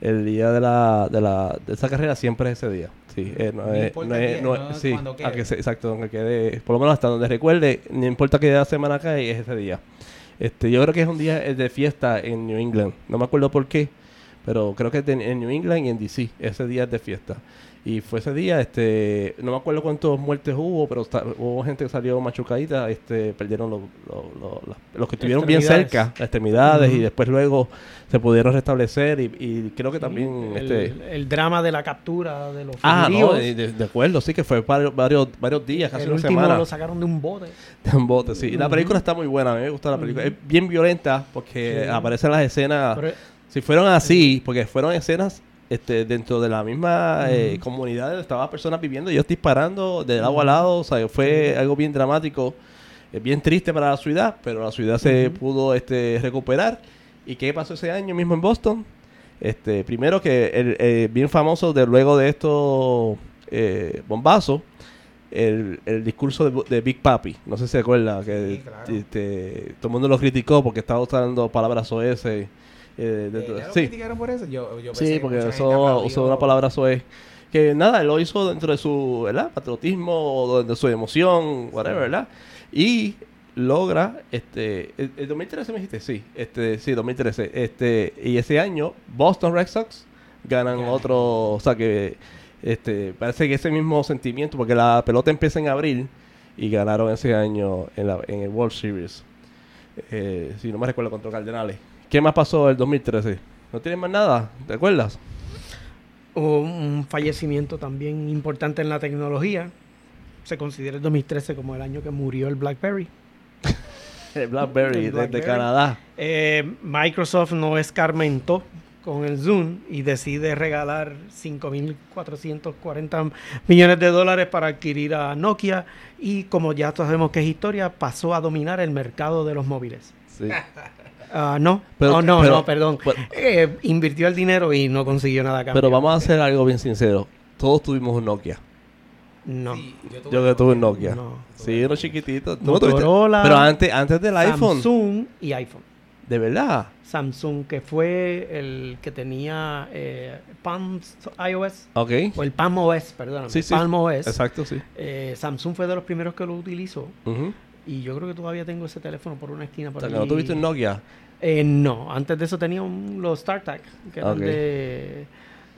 El día de la, de la, de esa carrera siempre es ese día. Sí, eh, no, No es, importa no es- día, no no es- sí, cuando a quede. que se- exacto, donde quede, por lo menos hasta donde recuerde, no importa qué día de la semana cae, es ese día. Este, yo creo que es un día eh, de fiesta en New England. No me acuerdo por qué, pero creo que en New England y en DC. Ese día es de fiesta. Y fue ese día, este, no me acuerdo cuántas muertes hubo, pero hubo gente que salió machucadita, este, perdieron los, los, los- los que estuvieron bien cerca, las extremidades, y después luego se pudieron restablecer y, y creo que también, el, este, el drama de la captura de los ah, no, de, de- de acuerdo, sí que fue varios, varios, varios días, casi el una último semana. lo sacaron de un bote. En bote, sí. Y la película está muy buena, a mí me gusta la película. Es bien violenta porque Sí. aparecen las escenas. Pero- Si fueron así, porque fueron escenas este, dentro de la misma eh, comunidad, estaban personas viviendo, ellos disparando de lado a lado, o sea, fue algo bien dramático, eh, bien triste para la ciudad, pero la ciudad se pudo este, recuperar. ¿Y qué pasó ese año mismo en Boston? Este, primero que el, eh, bien famoso de luego de estos eh, bombazos, el, el discurso de, de Big Papi, no sé si se acuerda, que Sí, claro. este, todo el mundo lo criticó porque estaba usando palabras OS. Eh, dentro- Eh, ¿ya lo sí, criticaron por eso? Yo, yo pensé sí, que porque usó, usó una palabra soez. Que nada, él lo hizo dentro de su ¿verdad? patriotismo, de su emoción, whatever, ¿verdad? Y logra, este, el, el 2013 me dijiste, sí, este, sí, 2013, este, y ese año Boston Red Sox ganan Ganan. otro, o sea que, este, parece que ese mismo sentimiento, porque la pelota empieza en abril y ganaron ese año en, la, en el World Series, eh, si no me recuerdo contra Cardenales. ¿Qué más pasó el 2013? ¿No tienes más nada? ¿Te acuerdas? Hubo un fallecimiento también importante en la tecnología. Se considera el 2013 como el año que murió el BlackBerry. el BlackBerry, desde BlackBerry. Canadá. Eh, Microsoft no escarmentó con el Zoom y decide regalar 5.440 millones de dólares para adquirir a Nokia y como ya todos sabemos que es historia, pasó a dominar el mercado de los móviles. Sí. Ah, no, Pero- Oh, no, pero- no, perdón. pero- Eh, invirtió el dinero y no consiguió nada. Pero vamos a hacer algo bien sincero. Todos tuvimos un Nokia. No. Sí, tuve Yo que tuve un Nokia. No. Sí, uno chiquitito. ¿Tú no tuviste? Motorola, Pero antes, antes del iPhone. Samsung y iPhone. De verdad. Samsung, que fue el que tenía eh, Palm iOS, Ok. o el Palm OS, perdón, Sí, sí. Palm OS. Exacto, sí. Eh, Samsung fue de los primeros que lo utilizó y yo creo que todavía tengo ese teléfono por una esquina O por sea, que allí. no tuviste un Nokia. Eh, no, antes de eso tenía un, los StarTAC, que eran Ok. de,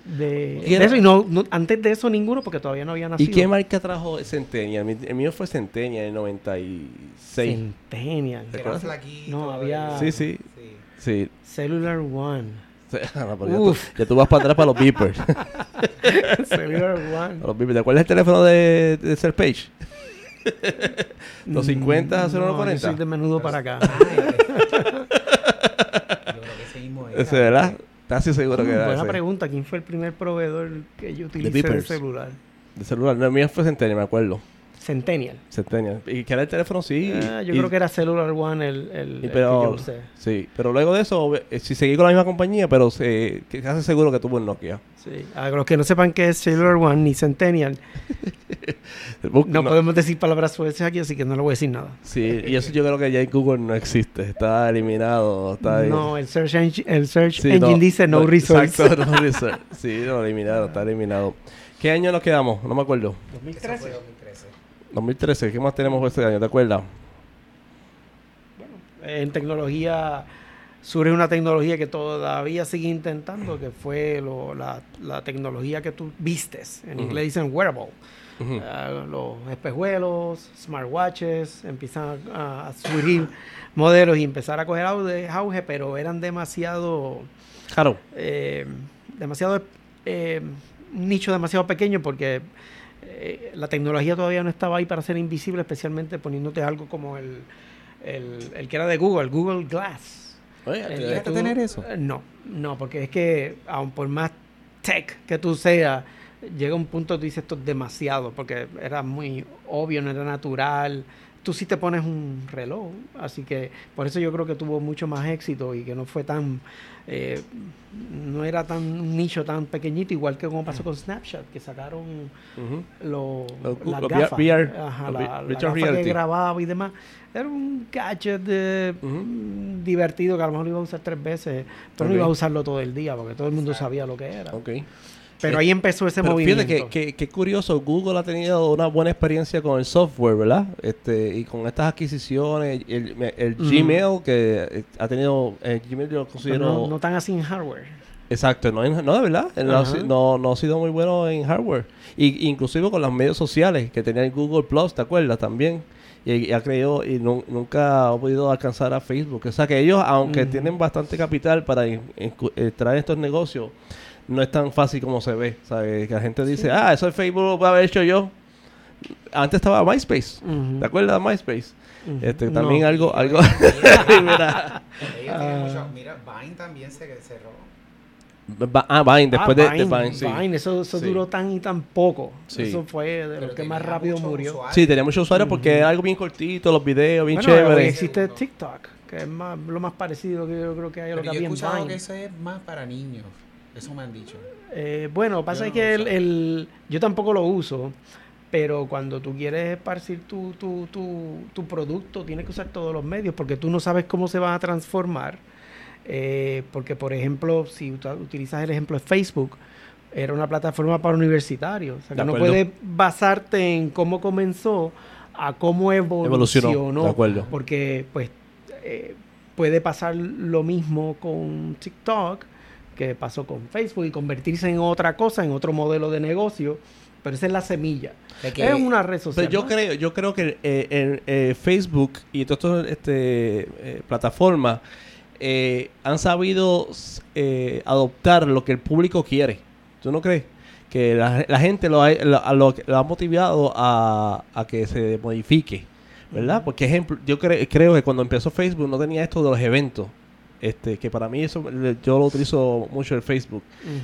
de, ¿Y de eso, y no, no- antes de eso ninguno porque todavía no había ¿Y nacido. qué marca trajo Centennial? Mi- El mío fue Centennial en 96. Centennial. ¿Recuerdas? flaquito, No, había- Sí, sí. sí. Sí. Cellular One. No, pero ya, tú, Uf. ya tú vas para atrás para los beepers. Cellular One. Los beepers. ¿Te acuerdas el teléfono de, de Serpage? Los 50 Mm, No, 0140. yo soy de menudo para acá. Ah. Yo creo que ese mismo era. Ese, ¿verdad? Casi seguro que Mm, era Buena ese. pregunta. ¿Quién fue el primer proveedor que yo utilicé de, celular? De celular. No, el mío fue Centennial, me acuerdo. Centennial. Centennial. Y que era el teléfono, sí. Ah, yo Y- creo que era Cellular One el, el, y el pero, que yo usé. Sí, pero luego de eso, eh, si seguí con la misma compañía, pero se, que casi seguro que tuvo el Nokia. Sí. A los que no sepan qué es Cellular One ni Centennial, no, podemos decir palabras sueltas aquí, así que no le voy a decir nada. Sí, y eso yo creo que ya en Google no existe. Está eliminado. Está. No, el Search Engine, el search Sí, engine dice no, resource. Exacto, no research. Sí, lo eliminaron, está eliminado. ¿Qué año nos quedamos? No me acuerdo. Eso fue 2013. 2013. 2013, ¿qué más tenemos este año? ¿Te acuerdas? En tecnología surge una tecnología que todavía sigue intentando, que fue lo- la, la tecnología que tú vistes. En inglés dicen wearable. Ah, los espejuelos, smartwatches, empiezan a, a surgir modelos y empezar a coger auge, auge, pero eran demasiado, Claro. eh, demasiado, eh, un nicho demasiado pequeño porque eh, la tecnología todavía no estaba ahí para ser invisible, especialmente poniéndote algo como el, el, el que era de Google, Google Glass. Oye, El eh, que ¿Llegaste a tener eso? eh, No, no, porque es que aun por más tech que tú seas, llega un punto que tú dices esto es demasiado, porque era muy obvio, no era natural. Tú sí te pones un reloj, así que por eso yo creo que tuvo mucho más éxito y que no fue tan, eh, no era tan un nicho tan pequeñito, igual que como pasó con Snapchat, que sacaron ujú. lo, Los- las gafas, VR, Ajá, la, la gafa que grababa y demás. Era un gadget de- mm, divertido que a lo mejor lo iba a usar tres veces, pero no iba a usarlo todo el día porque todo el mundo sabía lo que era. Ok. Pero ahí empezó ese Pero movimiento. fíjate que, que, que curioso, Google ha tenido una buena experiencia con el software, ¿verdad? Este, y con estas adquisiciones, el. Gmail que eh, ha tenido, el Gmail yo lo considero... no, no tan así en hardware. Exacto, no, en- no de verdad, no, no, no ha sido muy bueno en hardware. Y, inclusive con los medios sociales que tenía el Google Plus, ¿te acuerdas? También. Y, y ha creído y nu- nunca ha podido alcanzar a Facebook. O sea que ellos, aunque tienen bastante capital para eh, traer estos negocios, no es tan fácil como se ve. ¿sabes? Que la gente dice, ah, eso es Facebook lo puedo haber hecho yo. Antes estaba MySpace. ¿Te acuerdas de MySpace? Este, No. también algo, algo. Mira. Ah. mucho- Mira, Vine también se cerró. Va- Ah, Vine, después Ah, de, de Vine, Vine, sí. Vine, eso, eso Sí. duró tan y tan poco. Sí. Eso fue de Pero lo que más rápido murió. Sí, tenía muchos usuarios porque era algo bien cortito, los videos, bien Bueno, chévere. existe TikTok, que es más, lo más parecido que yo creo que hay a lo Pero que yo he había en escuchado Vine. que eso es más para niños. Eso me han dicho. Eh, bueno, pasa Yo es no que el, el- yo tampoco lo uso, pero cuando tú quieres esparcir tu, tu, tu, tu producto, tienes que usar todos los medios porque tú no sabes cómo se van a transformar. Eh, porque, por ejemplo, si utilizas el ejemplo de Facebook, era una plataforma para universitarios. O sea, que no puedes basarte en cómo comenzó a cómo evolucionó. Evolucionó, de acuerdo. Porque, pues, eh, puede pasar lo mismo con TikTok que pasó con Facebook y convertirse en otra cosa, en otro modelo de negocio, pero esa es la semilla. Que- es una red social. Pero yo ¿no? creo, yo creo que eh, en, eh, Facebook y todas estas este, eh, plataformas eh, han sabido eh, adoptar lo que el público quiere. ¿Tú no crees? Que la, la gente lo ha, lo, a lo- lo ha motivado a, a que se modifique. ¿verdad? Porque ejemplo, yo cre- creo que cuando empezó Facebook no tenía esto de los eventos. Este, que para mí eso yo lo utilizo mucho en Facebook.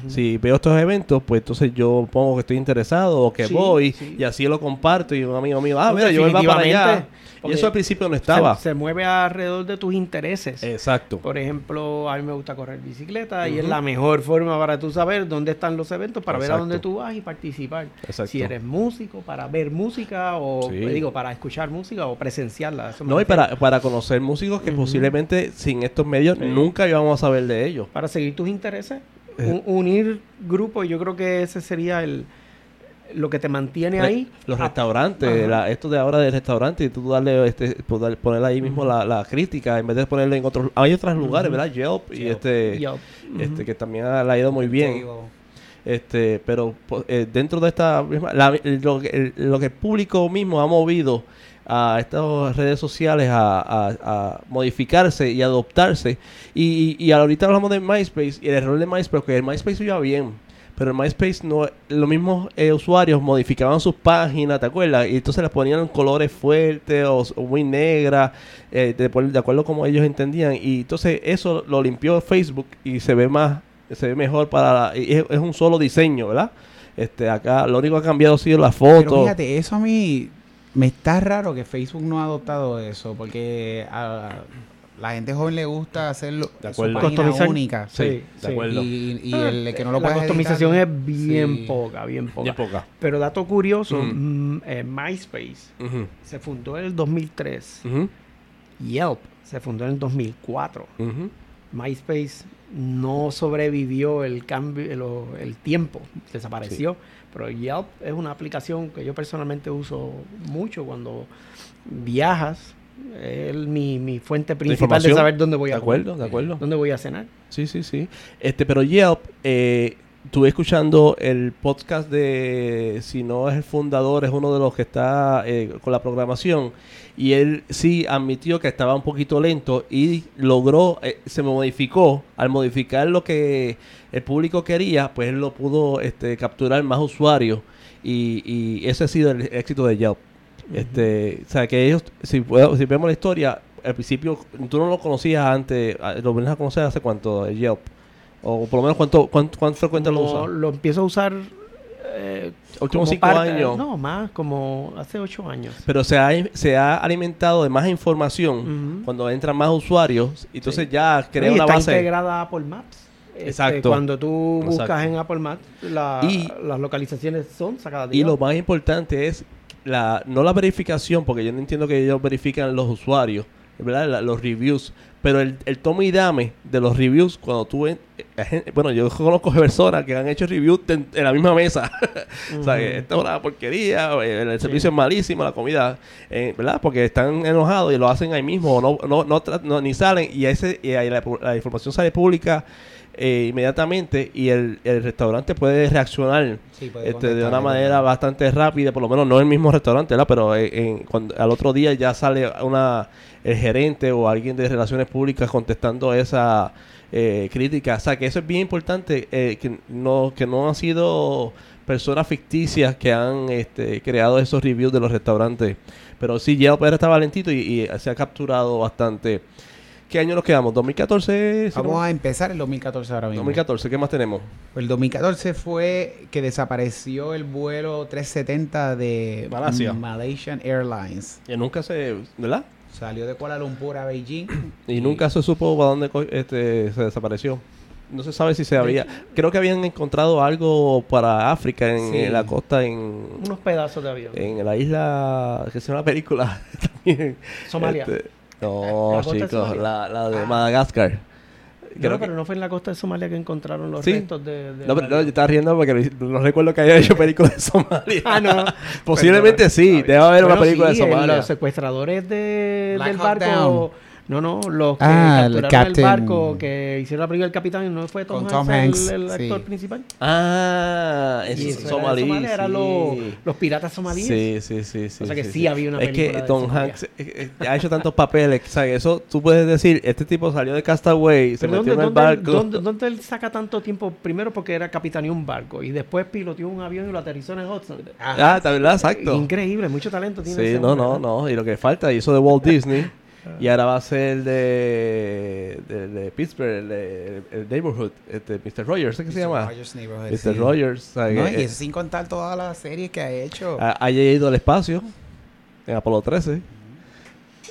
Si veo estos eventos, pues entonces yo pongo que estoy interesado o que Sí, voy sí. y así lo comparto y un amigo mío, ah, mira, yo voy para allá. Y eso al principio no estaba. Se, mueve alrededor de tus intereses. Exacto. Por ejemplo, a mí me gusta correr bicicleta y es la mejor forma para tú saber dónde están los eventos, para ver a dónde tú vas y participar. Exacto. Si eres músico, para ver música o, Sí. eh, digo, para escuchar música o presenciarla. eso No, y para, para conocer músicos que posiblemente sin estos medios. Nunca íbamos a saber de ellos. Para seguir tus intereses, Eh. un- unir grupos, yo creo que ese sería el lo que te mantiene Re- ahí. Los Ah, restaurantes, la- esto de ahora del restaurante, y tú darle, este, poder poner ahí mismo la, la crítica en vez de ponerle en otros. Hay otros lugares, ¿verdad? Yelp y Yelp. este, este que también ha, le ha ido muy bien. Este, pero eh, dentro de esta misma, la- lo, que- el, lo que el público mismo ha movido a estas redes sociales a, a- a modificarse y adoptarse. Y, y, y ahorita hablamos de MySpace y el error de MySpace, porque el MySpace iba bien. Pero el MySpace no, los mismos eh, usuarios modificaban sus páginas, ¿te acuerdas? Y entonces las ponían en colores fuertes o, o muy negras, eh, de, acuerdo como ellos entendían. Y entonces eso lo limpió Facebook y se ve más, se ve mejor para, la- y es, es un solo diseño, ¿verdad? Este, acá lo único que ha cambiado ha sido la Pero foto. fíjate, eso a mí me está raro que Facebook no ha adoptado eso, porque a la gente joven le gusta hacerlo De su acuerdo. página Customizar. única. Sí, de acuerdo. Y, y Ah, el que no lo la puede customización editar, es bien sí. poca, bien poca. Bien poca. Pero dato curioso, mm, eh, MySpace se fundó en el 2003. ujú, Yelp se fundó en el 2004. ujú. MySpace no sobrevivió el cambio, el tiempo, desapareció. Pero Yelp es una aplicación que yo personalmente uso mucho cuando viajas. Es mi, mi fuente principal de saber dónde voy De a comer, acuerdo, de acuerdo. dónde voy a cenar. Sí, sí, sí. Este, pero Yelp, eh, estuve escuchando el podcast de, si no es el fundador, es uno de los que está eh, con la programación, y él sí admitió que estaba un poquito lento y logró, eh, se modificó, al modificar lo que el público quería, pues él lo pudo este, capturar más usuarios, y, y ese ha sido el éxito de Yelp. Este, o sea, que ellos, si, puedo- si vemos la historia, al principio tú no lo conocías antes, ah, lo venías a conocer hace cuánto, el Yelp. O por lo menos cuánto, cuánto, cuánto frecuente lo usas. Lo empiezo a usar. eh, Últimos cinco parte- años. No, más, como hace ocho años. Pero se ha, se ha alimentado de más información cuando entran más usuarios. y Entonces Sí. ya crea Y una está base. integrada a Apple Maps. Este, Exacto. cuando tú buscas Exacto. en Apple Maps, la- Y- las localizaciones son sacadas de Y lo más importante es la no la verificación, porque yo no entiendo que ellos verifican los usuarios, ¿verdad? La- los reviews. Pero el, el y dame de los reviews, cuando tú... en- eh, bueno, yo conozco personas que han hecho reviews en, la misma mesa. o sea, que esta es una porquería, eh, el servicio es malísimo, la comida, eh, ¿verdad? Porque están enojados y lo hacen ahí mismo, o no, no, no, no- ni salen, y, ese, y ahí la información sale pública eh, inmediatamente y el, el restaurante puede reaccionar Sí, puede este, de una manera bastante rápida, por lo menos no el mismo restaurante, ¿verdad? Pero en- cuando, al otro día ya sale una el gerente o alguien de relaciones públicas contestando esa eh, crítica. O sea, que eso es bien importante, eh, que no que no han sido personas ficticias que han este, creado esos reviews de los restaurantes. Pero sí, Yelp era está valentito y, y se ha capturado bastante. ¿Qué año nos quedamos? ¿2014? si no- Vamos a empezar el 2014 ahora mismo. 2014, ¿qué más tenemos? El 2014 fue que desapareció el vuelo 370 de Malasia. Malaysian Airlines. Que nunca se, ¿verdad? Salió de Kuala Lumpur a Beijing. Y nunca se supo para dónde este, se desapareció. No se sabe si se había... Creo que habían encontrado algo para África en, Sí. en la costa, en, Unos pedazos de avión. en la isla... que se llama la película también. Somalia. Este, no, ¿La costa de chicos, la, la de Ah. Madagascar. No, Creo pero que- no fue en la costa de Somalia que encontraron los Sí. restos de... de No, pero no, yo estaba riendo porque no recuerdo que haya hecho películas de Somalia. Ah, no. Posiblemente Perdón. sí, debe haber una película sí, de Somalia. Los secuestradores de, del Hawk barco No, no, los que Ah, el capturaron el, Captain- barco, que hicieron la película del capitán, ¿no fue Tom Hanks, Tom el- Hanks, el, actor sí. principal? Ah, Y es eso era de somalí. Somalia, eran los, los piratas somalíes. Sí, sí, sí, sí. O sea que sí había una Es que película de Tom Somalia. Hanks eh, eh, ha hecho tantos papeles, ¿sabes? Eso tú puedes decir, este tipo salió de Castaway, se metió ¿dónde, en el dónde- barco. dónde- dónde él saca tanto tiempo? Primero porque era capitaneó un barco y después piloteó un avión y lo aterrizó en Hudson. Ah, está verdad, exacto. Increíble, mucho talento tiene Sí, ese no, hombre, no, ¿verdad? no. Y lo que falta, hizo de Walt Disney. y ahora va a ser de, de, de Pittsburgh, el, de- el Neighborhood, este, Mr. Rogers, ¿qué se llama? Rogers Neighborhood, Mr. sí. Rogers. No, Que, y eh, eso sin contar todas las series que ha hecho. ha, haya ido al espacio en Apolo 13.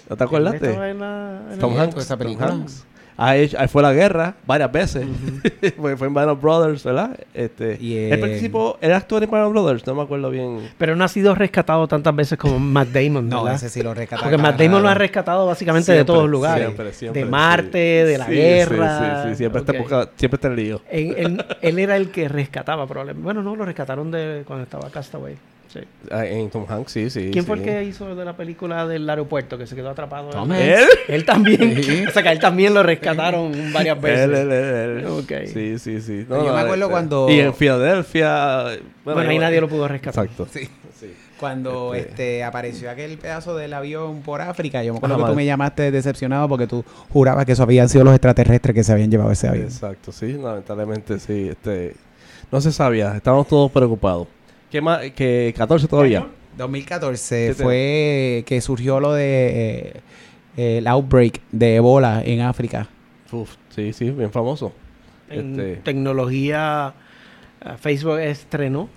¿No te acordaste? estaba en la- en Tom el- Hanks. esa Tom película. Hanks. Ha hecho, ahí fue a la guerra varias veces. fue, fue en Band of Brothers, ¿verdad? Este, Y, él participó, él actuó en Band of Brothers, no me acuerdo bien. Pero no ha sido rescatado tantas veces como Matt Damon, no, ¿verdad? ese sí lo rescata. Porque Matt Damon lo ha rescatado básicamente de Siempre, todos lugares. siempre, siempre, de sí. Marte, de la Sí, sí, guerra. Sí, sí, siempre, Ok. está, siempre está en lío. Él, él- él era el que rescataba probablemente. Bueno, no, lo rescataron de cuando estaba Castaway. Sí. Ah, En Tom Hanks, sí, sí. ¿Quién sí. fue el que hizo de la película del aeropuerto que se quedó atrapado? Tom. ¿Él? Él también. Sí. O sea, que a él también lo rescataron varias veces. Él, él, él, él. Ok. Sí, sí, sí. Yo me acuerdo este, cuando- Y en Filadelfia. Bueno, ahí nadie lo pudo rescatar. Exacto. Sí. Sí. Cuando Este- este, apareció aquel pedazo del avión por África, yo me acuerdo Ajá, que tú me llamaste decepcionado porque tú jurabas que eso habían sido los extraterrestres que se habían llevado ese avión. Exacto, sí, lamentablemente sí. Este, no se sabía, estábamos todos preocupados. ¿Qué más? Que 14 todavía. 2014 ¿Qué te- fue que surgió lo de eh, el outbreak de Ebola en África. Uf, sí, sí, bien famoso. En Este- tecnología, eh, Facebook estrenó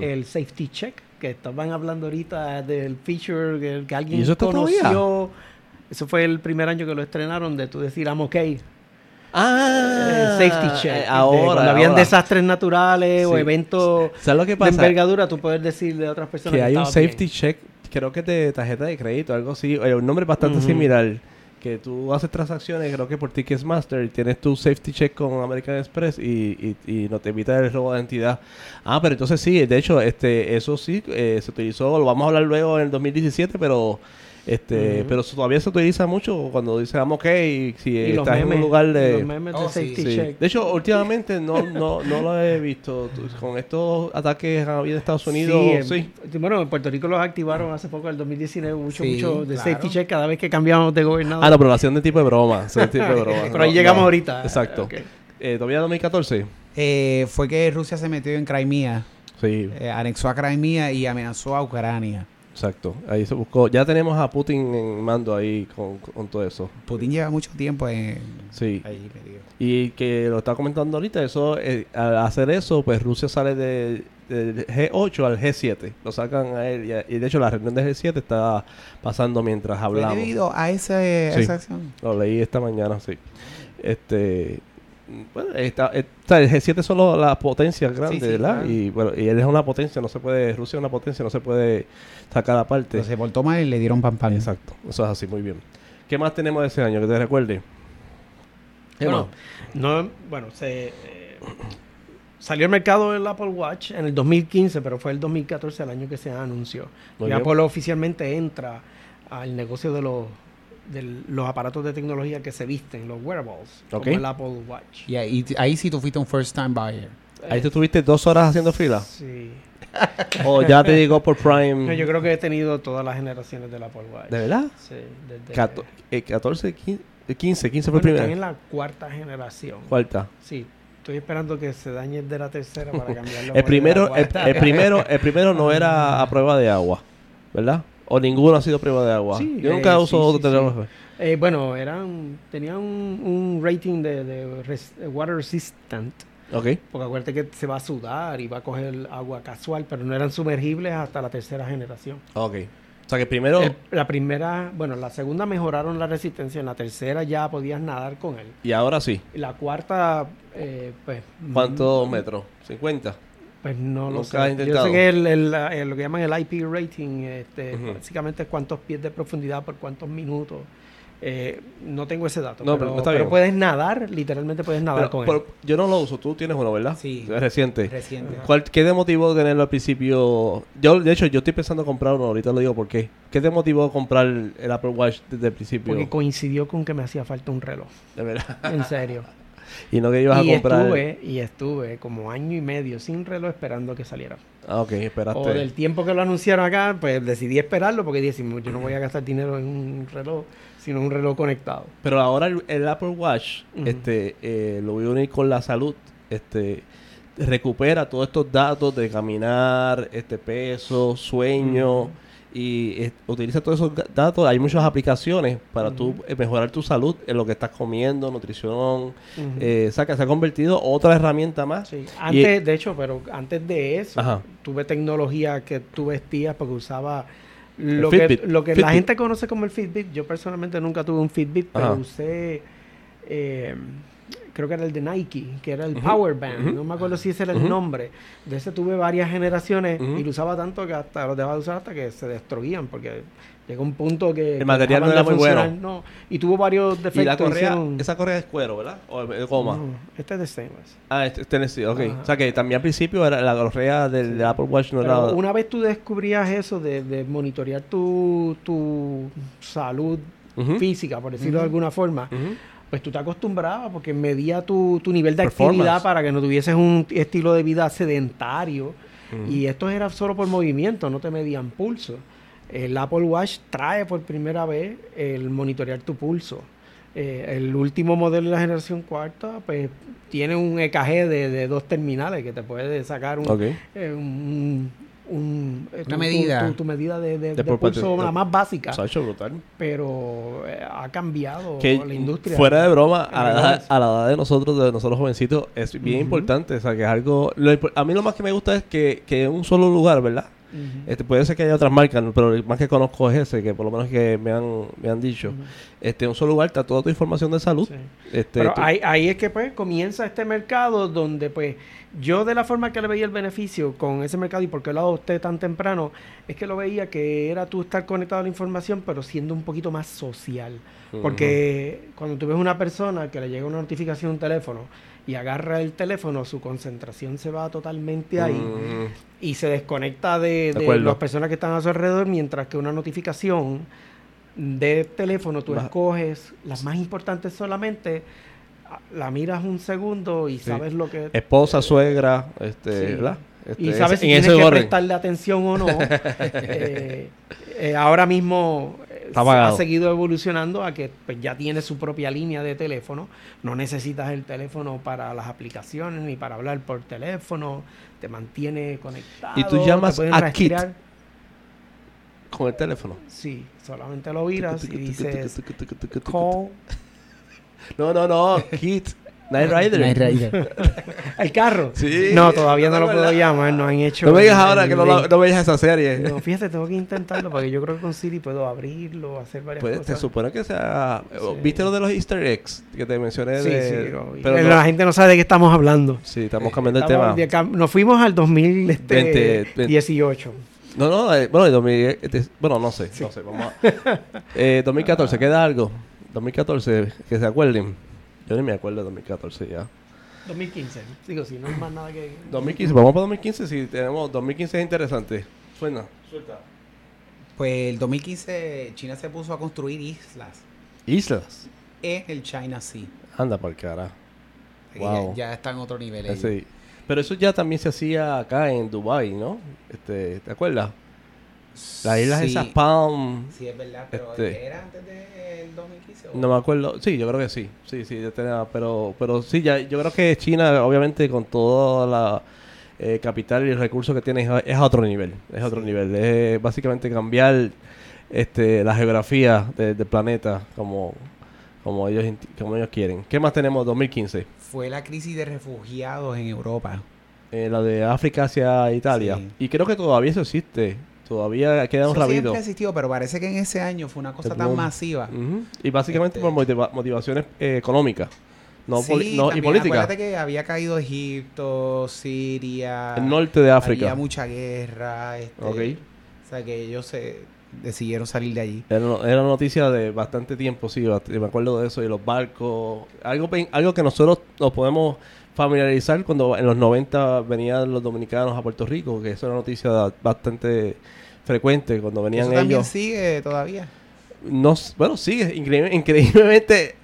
el safety check, que estaban hablando ahorita del feature que, que alguien ¿Y eso conoció. todavía? Eso fue el primer año que lo estrenaron, de tú decir, I'm okay. Ah, Eh, safety check. eh, De ahora. cuando habían ahora. desastres naturales o eventos ¿Sabes lo que de envergadura, tú puedes decir de otras personas que hay un bien. safety check, creo que de tarjeta de crédito, algo así. Oye, un nombre bastante similar. Que tú haces transacciones, creo que por Ticketmaster, y tienes tu safety check con American Express y, y, y no te evita el robo de identidad. Ah, pero entonces sí, de hecho, este eso sí eh, se utilizó, lo vamos a hablar luego en el 2017, pero este pero todavía se utiliza mucho cuando dice vamos ok, si Y los estás en un lugar de... los memes de Oh, safety Sí. check. De hecho, últimamente no, no, no lo he visto. Con estos ataques habido en Estados Unidos, Sí, sí. en- Bueno, en Puerto Rico los activaron hace poco, el 2019, mucho, Sí, mucho de claro. safety check cada vez que cambiamos de gobernador. Ah, no, pero la hacían de tipo de broma. son de tipo de broma. Pero ahí No, llegamos no. ahorita. Exacto. Ok. Eh, ¿Todavía 2014? Eh, fue que Rusia se metió en Crimea, Sí, eh, anexó a Crimea y amenazó a Ucrania. Exacto. Ahí se buscó. Ya tenemos a Putin en mando ahí con, con todo eso. Putin lleva mucho tiempo en, Sí. ahí. Y que lo estaba comentando ahorita, eso eh, al hacer eso, pues Rusia sale de, del G8 al G7. Lo sacan a él. Y, a- y de hecho, la reunión del G7 está pasando mientras ¿Fue hablamos. debido a, ese, a Sí. esa acción? Lo leí esta mañana, sí. Este. Bueno, está, eh, o sea, el G7 son lo- las potencias grandes, sí, ¿verdad? claro. Y bueno, y él es una potencia, no se puede. Rusia es una potencia, no se puede sacar aparte. Se portó mal y le dieron pam pam. Exacto, eso es así, muy bien. ¿Qué más tenemos de ese año que te recuerde? ¿Qué Bueno, no, bueno, se eh, salió al mercado el Apple Watch en el 2015, pero fue el 2014 el año que se anunció. Muy y bien. Apple oficialmente entra al negocio de los de los aparatos de tecnología que se visten, los wearables, Ok. como el Apple Watch. Y ahí, sí tú fuiste un first time buyer. Ahí tú estuviste dos horas haciendo fila. Sí. o ya te llegó por Prime. No, yo creo que he tenido todas las generaciones del Apple Watch. ¿De verdad? Sí, desde... Cato- eh, 14, 15, 15, 15 fue Bueno, el están en primero. la cuarta generación. Cuarta. Sí, estoy esperando que se dañe el de la tercera para cambiarlo. El primero, el, el primero, el primero no era a prueba de agua, ¿verdad? O ninguno ha sido prueba de agua. Sí, Yo nunca eh, uso sí, otro sí. Eh, bueno, eran, tenían un, un rating de, de res- de water resistant. Ok. Porque acuérdate que se va a sudar y va a coger agua casual, pero no eran sumergibles hasta la tercera generación. Ok. O sea que primero. El- la primera, bueno, la segunda mejoraron la resistencia, en la tercera ya podías nadar con él. Y ahora sí. La cuarta, eh, pues... ¿Cuántos mm, metros? ¿50? Pues no lo sé. Yo sé que el, el- el- lo que llaman el IP rating, este, básicamente es cuántos pies de profundidad por cuántos minutos. Eh, no tengo ese dato, No, pero pero, está pero bien. puedes nadar, literalmente puedes nadar Pero- con él. yo no lo uso. Tú tienes uno, ¿verdad? Sí. Es reciente. Reciente. ¿Cuál, ¿Qué te motivó tenerlo al principio? Yo, de hecho, yo estoy pensando comprar uno. Ahorita lo digo por qué. ¿Qué te motivó comprar el Apple Watch desde el principio? Porque coincidió con que me hacía falta un reloj. De verdad. En serio. y no que ibas y a comprar. Estuve, y estuve como año y medio sin reloj esperando que saliera. Ah, ok, esperaste. O del tiempo que lo anunciaron acá, pues decidí esperarlo porque dije, yo no voy a gastar dinero en un reloj, sino un reloj conectado. Pero ahora el, el Apple Watch, este, eh, lo voy a unir con la salud, este, recupera todos estos datos de caminar, este peso, sueño. Y utiliza todos esos datos. Hay muchas aplicaciones para tú Ujú. eh, mejorar tu salud en lo que estás comiendo, nutrición. Eh, o sea, que se ha convertido otra herramienta más. Sí, antes, de hecho, pero antes de eso, Ajá. tuve tecnología que tú vestías porque usaba lo El que, Fitbit. lo que la gente conoce como el Fitbit. Yo personalmente nunca tuve un Fitbit, pero Ajá. usé, eh, creo que era el de Nike, que era el Ujú, Power Band. ujú. No me acuerdo si ese era el nombre. De ese tuve varias generaciones y lo usaba tanto que hasta lo dejaba de usar hasta que se destruían porque llegó un punto que... que material no era de muy bueno. No, y tuvo varios defectos. Y la correa, hicieron- esa correa es cuero, ¿verdad? O de goma. No, este es de stainless. Ah, este, este sí, ok. Ajá. O sea, que también al principio era la correa del, Sí. del Apple Watch no Pero era... una vez tú descubrías eso de, de monitorear tu, tu salud Ujú, física, por decirlo de Ujú. alguna forma, ujú. Pues tú te acostumbrabas porque medía tu, tu nivel de actividad para que no tuvieses un estilo de vida sedentario. Y esto era solo por movimiento, no te medían pulso. El Apple Watch trae por primera vez el monitorear tu pulso. Eh, el último modelo de la generación cuarta, pues tiene un EKG de, de dos terminales que te puede sacar un, eh, un- un- eh, Una tu- medida. Tu, tu medida de, de- De de pulso, la más básica. Brutal. Pero eh, ha cambiado que la industria. fuera de broma a la, edad, a la edad de nosotros de nosotros jovencitos es bien importante o sea que es algo lo a mí lo más que me gusta es que, que en un solo lugar verdad Este puede ser que haya otras marcas pero el más que conozco es ese que por lo menos que me han, me han dicho Ujú. este en un solo lugar está toda tu información de salud Sí. este Pero tú- ahí, ahí es que pues comienza este mercado donde pues yo de la forma que le veía el beneficio con ese mercado y por qué lo adopté tan temprano, es que lo veía que era tú estar conectado a la información pero siendo un poquito más social. Porque cuando tú ves una persona que le llega una notificación a un teléfono y agarra el teléfono, su concentración se va totalmente ahí Mm, y se desconecta de, De de acuerdo. las personas que están a su alrededor, mientras que una notificación de teléfono tú escoges las más importantes solamente, la miras un segundo y Sí. sabes lo que... esposa suegra este Sí. ¿verdad? Este, y sabes si en tienes que orden. prestarle atención o no. Eh, eh, ahora mismo ha seguido evolucionando a que pues, ya tiene su propia línea de teléfono. No necesitas el teléfono para las aplicaciones ni para hablar por teléfono. Te mantiene conectado. Y tú llamas a Kit. con el teléfono Sí, solamente lo viras y dices call. no no no Kit Night Rider Rider. ¿El carro? Sí, No, todavía no no lo puedo llamar, no han hecho... no me digas ahora que no, link. no veas esa serie No, fíjate, tengo que intentarlo porque yo creo que con Siri puedo abrirlo, hacer varias Pues, se cosas. supone que sea. Sí. ¿Viste lo de los Easter eggs que te mencioné? Sí, de- sí, lo vi. pero no- la gente no sabe de qué estamos hablando. Sí, estamos cambiando el Estamos tema. de nos fuimos al este, 20, 2018. No, no, eh, bueno, el 2000, este, bueno, no sé, no sé, vamos a... Eh, 2014, ¿queda algo? 2014, que se acuerden. Yo ni me acuerdo de 2014 ya. 2015. Digo, si no hay más nada que... 2015, vamos para 2015, si tenemos... 2015 es interesante. Suena. Suelta. Pues el 2015 China se puso a construir islas Islas. en el China Sea. Anda por cara. Wow. Ya, ya está en otro nivel. ahí. Sí. Pero eso ya también se hacía acá en Dubai, ¿no? Este, ¿Te acuerdas? Las islas Sí, esas Palm... Sí, es verdad, pero Este- ¿era antes del 2015? o- No me acuerdo. Sí, yo creo que sí. Sí, sí, pero, pero sí, ya, yo creo que China, obviamente, con toda la eh, capital y el recurso que tiene, es a, es a otro nivel. Es a otro nivel. Es básicamente cambiar este, la geografía de- del planeta como, como, ellos, como ellos quieren. ¿Qué más tenemos 2015? Fue la crisis de refugiados en Europa. Eh, la de África hacia Italia. Sí. Y creo que todavía eso existe. Todavía queda un Eso rabito. siempre ha existido, pero parece que en ese año fue una cosa tan masiva. Y básicamente Este- por motiva- motivaciones eh, económicas. No, Sí, no- y también políticas. Acuérdate que había caído Egipto, Siria. El norte de África. Había mucha guerra. Este, Ok. O sea que ellos se decidieron salir de allí. Era, era noticia de bastante tiempo, sí, me acuerdo de eso, y los barcos. Algo, algo que nosotros nos podemos familiarizar cuando en los 90 venían los dominicanos a Puerto Rico, que eso era noticia bastante frecuente cuando venían Eso también ellos. sigue todavía. No, bueno, sigue, increíble- increíblemente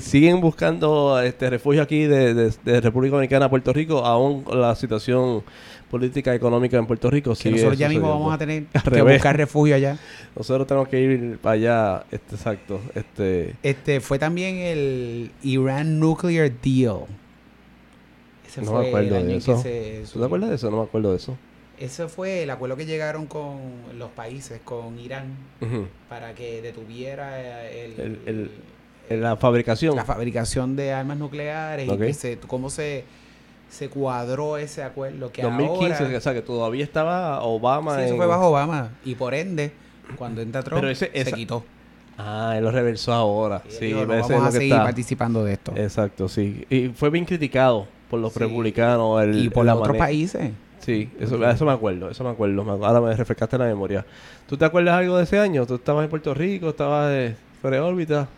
siguen buscando este refugio aquí de, de- de República Dominicana a Puerto Rico, aún la situación política y económica en Puerto Rico Que sigue nosotros ya mismo vamos a tener que revés. buscar refugio allá. Nosotros tenemos que ir para allá, este, exacto, este... Este fue también el Iran Nuclear Deal. Ese No fue me acuerdo el año de que eso. se ¿Tú te acuerdas de eso? No me acuerdo de eso. Ese fue el acuerdo que llegaron con los países, con Irán, para que detuviera el, El- el- En la fabricación. la fabricación de armas nucleares y que se, cómo se, se cuadró ese acuerdo que 2015, ahora... o sea que todavía estaba Obama Sí, eso fue bajo Obama y por ende, cuando entra Trump, Pero ese- esa- se quitó. Ah, él lo reversó ahora. Sí, no ese vamos es a seguir está. participando de esto. Exacto, sí. Y fue bien criticado por los Sí. republicanos. El, y por los otros países. Sí, eso, eso me acuerdo, eso me acuerdo. me- Ahora me refrescaste la memoria. ¿Tú te acuerdas algo de ese año? ¿Tú estabas en Puerto Rico? ¿Estabas de fuera de órbita?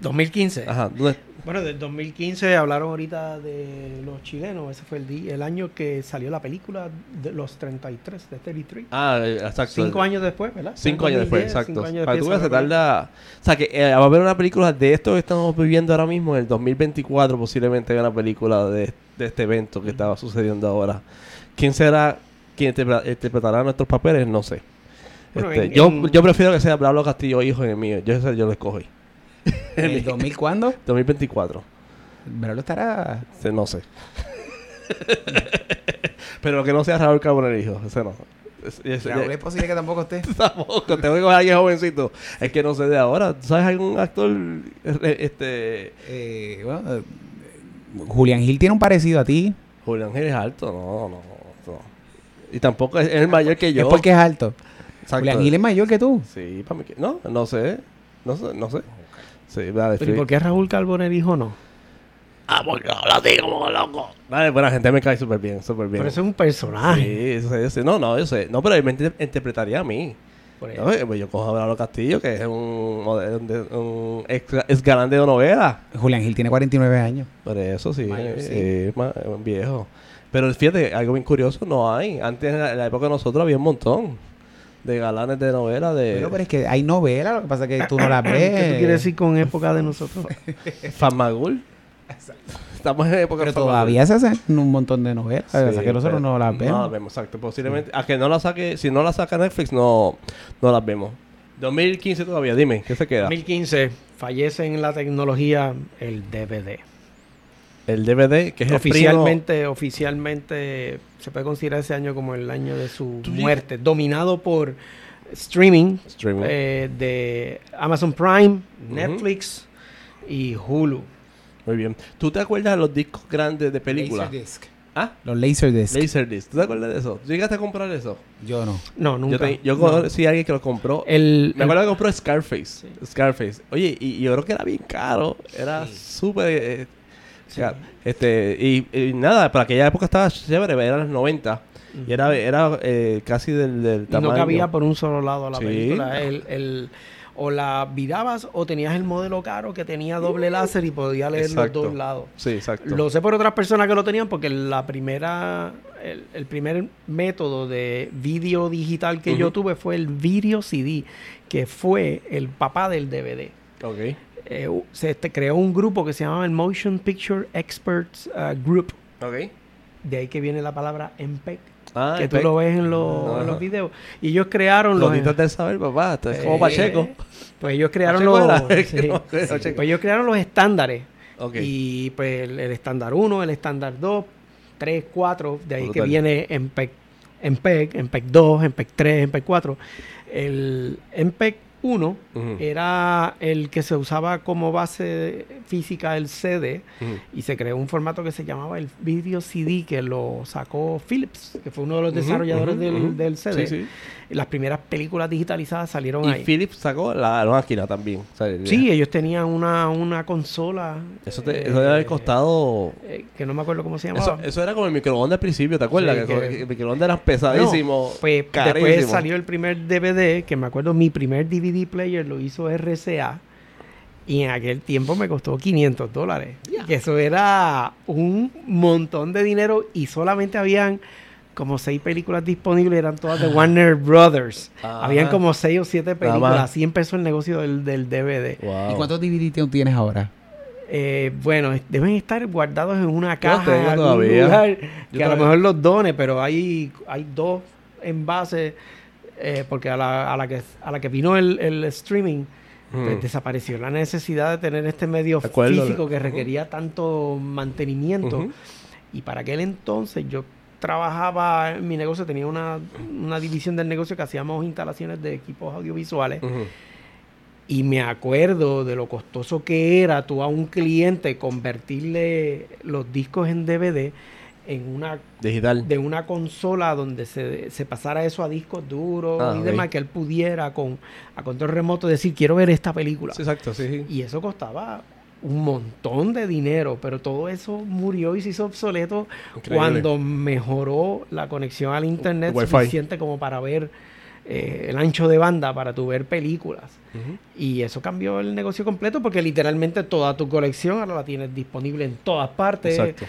2015. Ajá. ¿dónde- Bueno, del 2015 hablaron ahorita de los chilenos. Ese fue el, día, el año que salió la película de los 33, de 33. Ah, exacto. Cinco años después, ¿verdad? Cinco años después, 2010, exacto. cinco años Para tú se tarda... O sea, que eh, va a haber una película de esto que estamos viviendo ahora mismo, en el 2024 posiblemente haya una película de, de este evento que estaba sucediendo ahora. ¿Quién será quien interpre- interpretará nuestros papeles? No sé. Bueno, Este, en- yo, en- yo prefiero que sea Pablo Castillo hijo en el mío. Yo, ese yo lo escogí. ¿En el 2000 cuándo? 2024. Braulio estará... No sé. Pero que no sea Raúl Carbonell hijo. Ese no. Raúl es posible que tampoco esté. Tampoco, tengo que coger a alguien jovencito. Es que no sé de ahora. ¿Tú ¿Sabes algún actor eh, este Eh, bueno, eh, Julián Gil tiene un parecido a ti. Julián Gil es alto? No, no, no. Y tampoco es, es el mayor que yo. Es porque es alto. Exacto. Julián Gil es mayor que tú. Sí, para mí que no, no sé. No sé, no sé. Sí, vale, Pero ¿y sí. por qué Raúl Carbonell dijo no? Ah, porque habla así como loco. Vale, buena gente me cae súper bien, súper bien. Pero eso es un personaje. Sí, eso es- sí. No, no, yo sé. No, pero él me inter- interpretaría a mí. Por eso. No, pues yo cojo a Abraham Castillo, que es un, un, de- un ex, ex galán de novela. Julián Gil tiene 49 años. Por eso sí, Mayor, sí. eh, un viejo. Pero fíjate, algo bien curioso no hay. Antes, en la, en la época de nosotros, había un montón de galanes de novela. De Pero, pero es que hay novelas, lo que pasa es que tú no las ves. ¿Qué tú quieres decir con época de nosotros? Fanmagul. Estamos en época Pero de Fanmagul. todavía se hacen un montón de novelas. o sea, Sí, que nosotros pero no las No vemos. las vemos, exacto. Posiblemente. A que no la saque, si no la saca Netflix, no, no las vemos. 2015 todavía, dime, ¿qué se queda? 2015 fallece en la tecnología el DVD. El DVD, que es el Oficialmente, oficialmente se puede considerar ese año como el año de su muerte, dominado por streaming streaming. eh, de Amazon Prime, Netflix y Hulu. Muy bien. ¿Tú te acuerdas de los discos grandes de películas? Laserdisc. ¿Ah? Los Laserdisc. Laserdisc. ¿Tú te acuerdas de eso? ¿Tú llegaste a comprar eso? Yo no. No, nunca. Yo, te- yo No. conocí a alguien que lo compró. El, Me el- acuerdo que compró Scarface. Scarface. Oye, y, y yo creo que era bien caro. Era Sí. súper... eh, Sí. Este, y, y nada, para aquella época estaba chévere, eran los 90. Y era, era eh, casi del, del y tamaño. no cabía por un solo lado la Sí. película. El, el- o la virabas o tenías el modelo caro que tenía doble láser y podía leer Exacto. los dos lados. Sí, exacto. Lo sé por otras personas que lo tenían porque la primera, el, el primer método de vídeo digital que yo tuve fue el video CD, que fue el papá del DVD. Ok. Eh, se este, creó un grupo que se llamaba el Motion Picture Experts uh, Group. Ok. De ahí que viene la palabra MPEG, Ah, que tú pe- lo ves en, los- Ajá. en los videos. Y ellos crearon los... Goditas del saber, papá. Esto es como Eh, Pacheco. Pues ellos crearon Pacheco los... era, sí, que no, sí. Pues ellos crearon los estándares. Ok. Y pues el, el estándar 1, el estándar 2, 3, 4, de ahí que Brutal. viene MPEG, MPEG, MPEG 2, MPEG 3, MPEG 4. El MPEG 1 Ujú. era el que se usaba como base física el CD y se creó un formato que se llamaba el Video CD que lo sacó Philips, que fue uno de los desarrolladores del, del CD. Sí, sí. Y Las primeras películas digitalizadas salieron Y ahí. Philips sacó la, la máquina también. O sea, Sí, ellos tenían una, una consola. Eso, te, eh, eso debe haber costado. eh, que no me acuerdo cómo se Eso, llamaba. eso era como el microondas al principio, ¿te acuerdas? Sí, que, que- el microondas era pesadísimo. Pues carísimo. después salió el primer DVD, que me acuerdo mi primer DVD player lo hizo RCA. Y en aquel tiempo me costó 500 dólares. Que eso era un montón de dinero y solamente habían como seis películas disponibles, eran todas de Warner Brothers. Ajá. Habían como seis o siete películas. Así empezó el negocio del, del DVD. Wow. ¿Y cuántos DVD tienes ahora? Eh, bueno, deben estar guardados en una caja tengo en algún todavía. lugar Yo que a lo mejor los done, pero hay, hay dos envases eh, porque a la, a la que a la que vino el, el streaming pues, Mm. desapareció la necesidad de tener este medio físico que requería tanto mantenimiento y para aquel entonces yo trabajaba en mi negocio tenía una, una división del negocio que hacíamos instalaciones de equipos audiovisuales y me acuerdo de lo costoso que era tú a un cliente convertirle los discos en DVD en una Digital. de una consola donde se, se pasara eso a discos duros Ah, y demás, que él pudiera con a control remoto decir quiero ver esta película. Sí, exacto, sí, sí. Y eso costaba un montón de dinero, pero todo eso murió y se hizo obsoleto Increíble. cuando mejoró la conexión al internet Wi-Fi. suficiente como para ver eh, el ancho de banda para tu ver películas. Y eso cambió el negocio completo porque literalmente toda tu colección ahora la tienes disponible en todas partes, Exacto.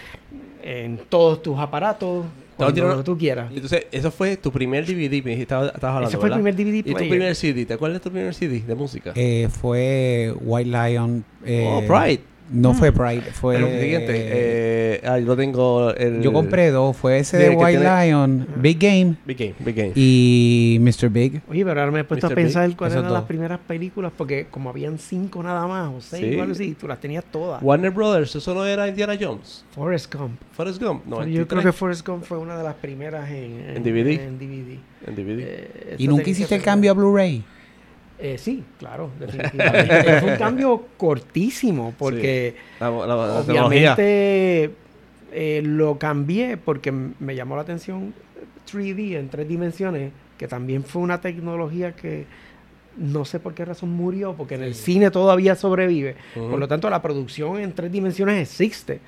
en todos tus aparatos, cuando lo tú quieras. Entonces, eso fue tu primer DVD, me dijiste, estabas hablando, Ese fue el ¿verdad? primer DVD ¿Y tu player. primer CD? ¿Te acuerdas de tu primer CD de música? Eh, fue White Lion. eh, oh, Pride. No fue Pride, fue... El siguiente, eh, ah, yo tengo el... yo compré dos, fue ese de White tiene- Lion, Big Game Big Game, Big Game. y Mr. Big. Oye, pero ahora me he puesto Mr. a pensar Big, cuáles eran las primeras películas, porque como habían cinco nada más, o seis, Sí. o algo así, tú las tenías todas. Warner Brothers, eso no era Indiana Jones. Forrest Gump. Forrest Gump, no. Yo creo que Forrest Gump fue una de las primeras en, ¿En DVD? En DVD. En DVD. Eh, ¿Y esa nunca hiciste el cambio a Blu-ray? Eh, sí, claro, definitivamente. fue un cambio cortísimo, porque La, la- obviamente eh, lo cambié porque me llamó la atención 3D en tres dimensiones, que también fue una tecnología que no sé por qué razón murió, porque en el cine todavía sobrevive. Por lo tanto, la producción en tres dimensiones existe,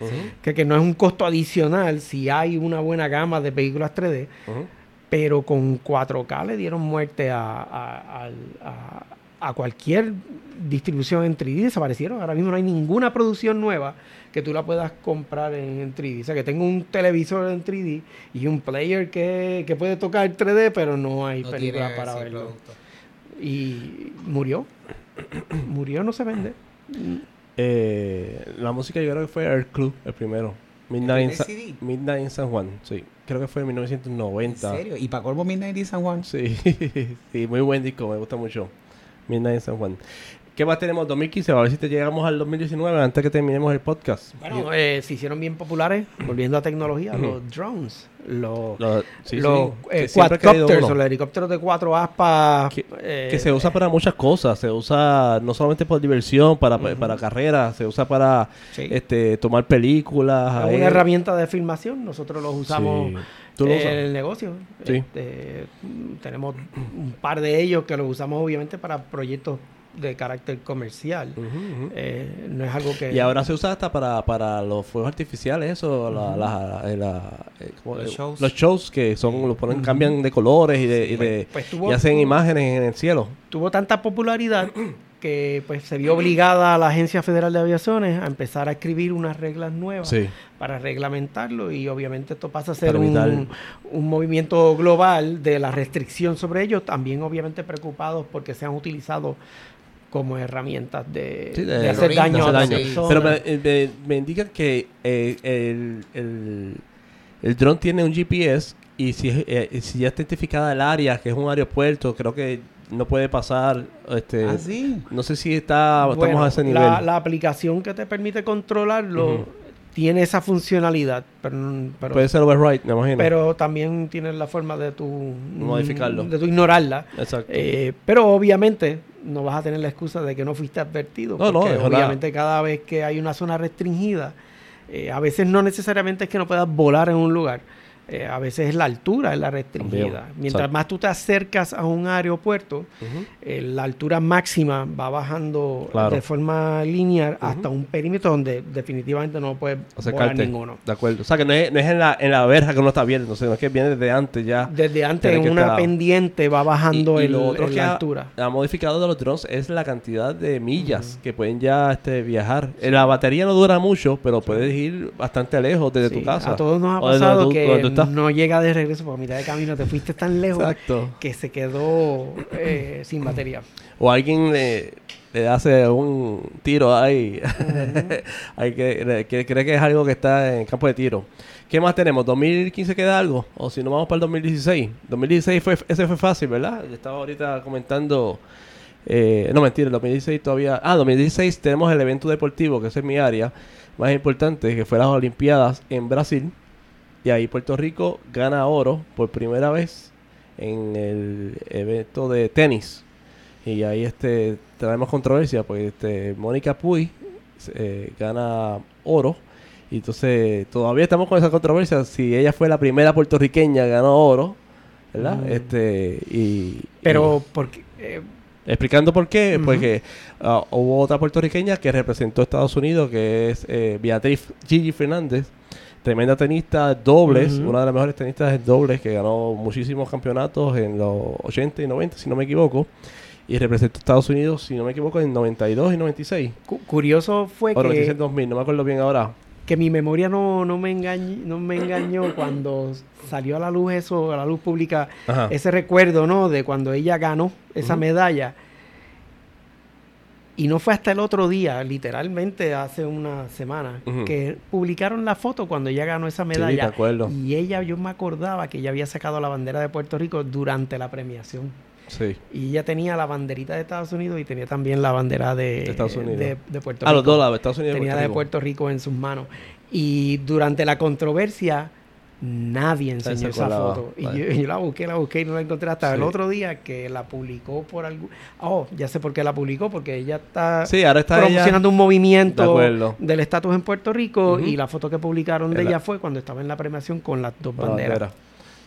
que, que no es un costo adicional si hay una buena gama de películas 3D, ujú. Pero con 4K le dieron muerte a, a- a- a cualquier distribución en 3D. Desaparecieron. Ahora mismo no hay ninguna producción nueva que tú la puedas comprar en, en 3D. O sea, que tengo un televisor en 3D y un player que, que puede tocar 3D, pero no hay película para verlo. Y murió. murió, no se vende. Eh, la música yo creo que fue Air Club, el primero. Midnight, Sa- CD? Midnight en San Juan, sí. Creo que fue en ¿En 1990. serio? ¿Y para colmo Midnight in San Juan? Sí, sí, muy buen disco, me gusta mucho. Midnight en San Juan. ¿Qué más tenemos? 2015, a ver si te llegamos al 2019 antes que terminemos el podcast. Bueno, eh, se hicieron bien populares, volviendo a tecnología, los drones. Los, sí, los sí, eh, quadcopters, o los helicópteros de cuatro aspas. Que- eh, Que se usa para muchas cosas, se usa no solamente por diversión, para, para carreras, se usa para sí. este tomar películas. Es una herramienta de filmación. Nosotros los usamos. ¿Tú lo en usas? el negocio. Sí. Este, tenemos un par de ellos que los usamos obviamente para proyectos de carácter comercial. Eh, no es algo que... Y ahora se usa hasta para, para los fuegos artificiales, eso, la- la- eh, la- eh, ¿cómo- Los shows. los shows que son, los ponen, cambian de colores y de, y de- Pues tuvo- y hacen imágenes en el cielo. tuvo tanta popularidad que pues se vio obligada a la Agencia Federal de Aviaciones a empezar a escribir unas reglas nuevas Sí. para reglamentarlo y obviamente esto pasa a ser un, un movimiento global de la restricción sobre ellos, también obviamente preocupados porque se han utilizado como herramientas de, Sí, de de hacer daño a daño. personas. Pero me, eh, me- me indican que eh, el, el, el dron tiene un GPS y si, es- eh, si ya está identificada el área, que es un aeropuerto, creo que no puede pasar. Este, ¿Ah, sí? No sé si está, Bueno, estamos a ese nivel. La, la aplicación que te permite controlarlo. Tiene esa funcionalidad, pero, pero, puede ser override, me imagino. pero también tienes la forma de tu Modificarlo. de tu ignorarla. Exacto. Eh, pero obviamente no vas a tener la excusa de que no fuiste advertido. No, no, porque una- obviamente cada vez que hay una zona restringida, eh, a veces no necesariamente es que no puedas volar en un lugar. Eh, a veces es la altura es la restringida. También, Mientras más tú te acercas a un aeropuerto, eh, la altura máxima va bajando Claro. de forma lineal hasta un perímetro donde definitivamente no puedes volar ninguno. De acuerdo. O sea, que no es, no es en, la, en la verja que uno está viendo, sino es que viene desde antes ya. Desde antes en una pendiente va bajando Y- y el, lo otro el- que la altura. Ha modificado de los drones es la cantidad de millas que pueden ya este, viajar. Eh, La batería no dura mucho, pero puedes ir bastante lejos desde Sí, tu casa. A todos nos ha pasado que está. no llega de regreso por mitad de camino, te fuiste tan lejos Exacto. que se quedó eh, sin batería. O alguien le, le hace un tiro ahí. Hay que, que cree que es algo que está en campo de tiro. ¿Qué más tenemos? ¿2015 queda algo? O si no vamos para el 2016. 2016 fue, ese fue fácil, ¿verdad? Yo estaba ahorita comentando... eh, no, mentira, el 2016 todavía... Ah, 2016 tenemos el evento deportivo, que es mi área más importante, que fue las Olimpiadas en Brasil. Y ahí Puerto Rico gana oro por primera vez en el evento de tenis. Y ahí este traemos controversia, pues este Mónica Puy eh, gana oro. Y entonces todavía estamos con esa controversia. Si ella fue la primera puertorriqueña, ganó oro. ¿Verdad? Mm. Este, y, Pero, porque, eh, y explicando por qué, porque ah, hubo otra puertorriqueña que representó a Estados Unidos, que es eh, Beatriz Gigi Fernández. Tremenda tenista, dobles, Ujú. una de las mejores tenistas en dobles, que ganó muchísimos campeonatos en los 80 y 90, si no me equivoco. Y representó a Estados Unidos, si no me equivoco, en 92 y 96. cu- curioso fue O 96 que, 2000, no me acuerdo bien ahora. que mi memoria no, no, me engañó, no me engañó cuando salió a la luz eso, a la luz pública, Ajá. ese recuerdo, ¿no? De cuando ella ganó esa Ujú. medalla. Y no fue hasta el otro día, literalmente hace una semana, que publicaron la foto cuando ella ganó esa Sí, medalla. de acuerdo. y ella, yo me acordaba que ella había sacado la bandera de Puerto Rico durante la premiación. Sí. Y ella tenía la banderita de Estados Unidos y tenía también la bandera de, De Estados Unidos. de- de Puerto A Rico. los dos lados, Estados Unidos Tenía Puerto la de. Puerto Rico en sus manos. Y durante la controversia, nadie Nadie se enseñó esa foto. Y yo, yo la busqué, la busqué y no la encontré hasta el otro día que la publicó por algún... Oh, ya sé por qué la publicó, porque ella está Sí, ahora está ella- promocionando un movimiento del estatus en Puerto Rico y la foto que publicaron de ella fue cuando estaba en la premiación con las dos La banderas. bandera.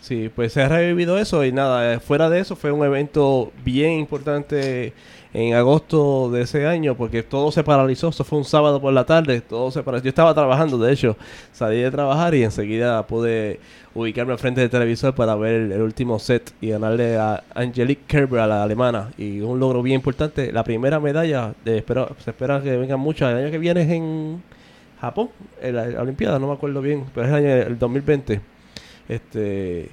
Sí, pues se ha revivido eso y nada, eh, fuera de eso fue un evento bien importante en agosto de ese año porque todo se paralizó, eso fue un sábado por la tarde, todo se paralizó. Yo estaba trabajando, de hecho, salí de trabajar y enseguida pude ubicarme al frente del televisor para ver el, último set y ganarle a Angelique Kerber, a la alemana, y un logro bien importante, la primera medalla, de, espero- se espera que vengan muchas, el año que viene es en Japón, en la, la Olimpiada, no me acuerdo bien, pero es el año el 2020. Este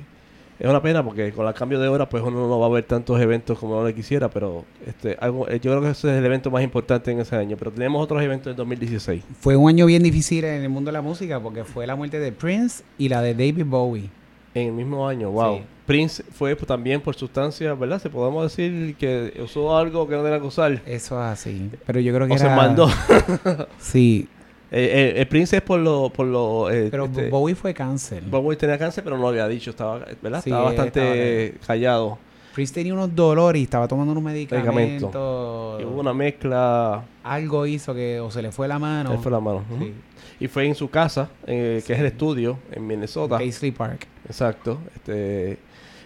es una pena porque con el cambio de hora pues uno no va a ver tantos eventos como uno le quisiera, pero este algo eh, yo creo que ese es el evento más importante en ese año, pero tenemos otros eventos en 2016. Fue un año bien difícil en el mundo de la música porque fue la muerte de Prince y la de David Bowie. En el mismo año, wow. Sí. Prince fue pues, también por sustancias, ¿verdad? Se podemos decir que usó algo que no que usar. Eso es así. Pero yo creo que O se era... mandó. Sí, Eh, eh, el Prince es por lo... Por lo eh, pero este, Bowie fue cáncer. Bowie tenía cáncer, pero no lo había dicho, estaba, ¿verdad? Sí, estaba bastante callado. Prince tenía unos dolores y estaba tomando unos Medicamento. medicamentos. Y hubo una mezcla... Algo hizo que o se le fue la mano. Él fue la mano. Sí. Y fue en su casa, eh, que es el estudio, en Minnesota. Paisley Park. Exacto. Este,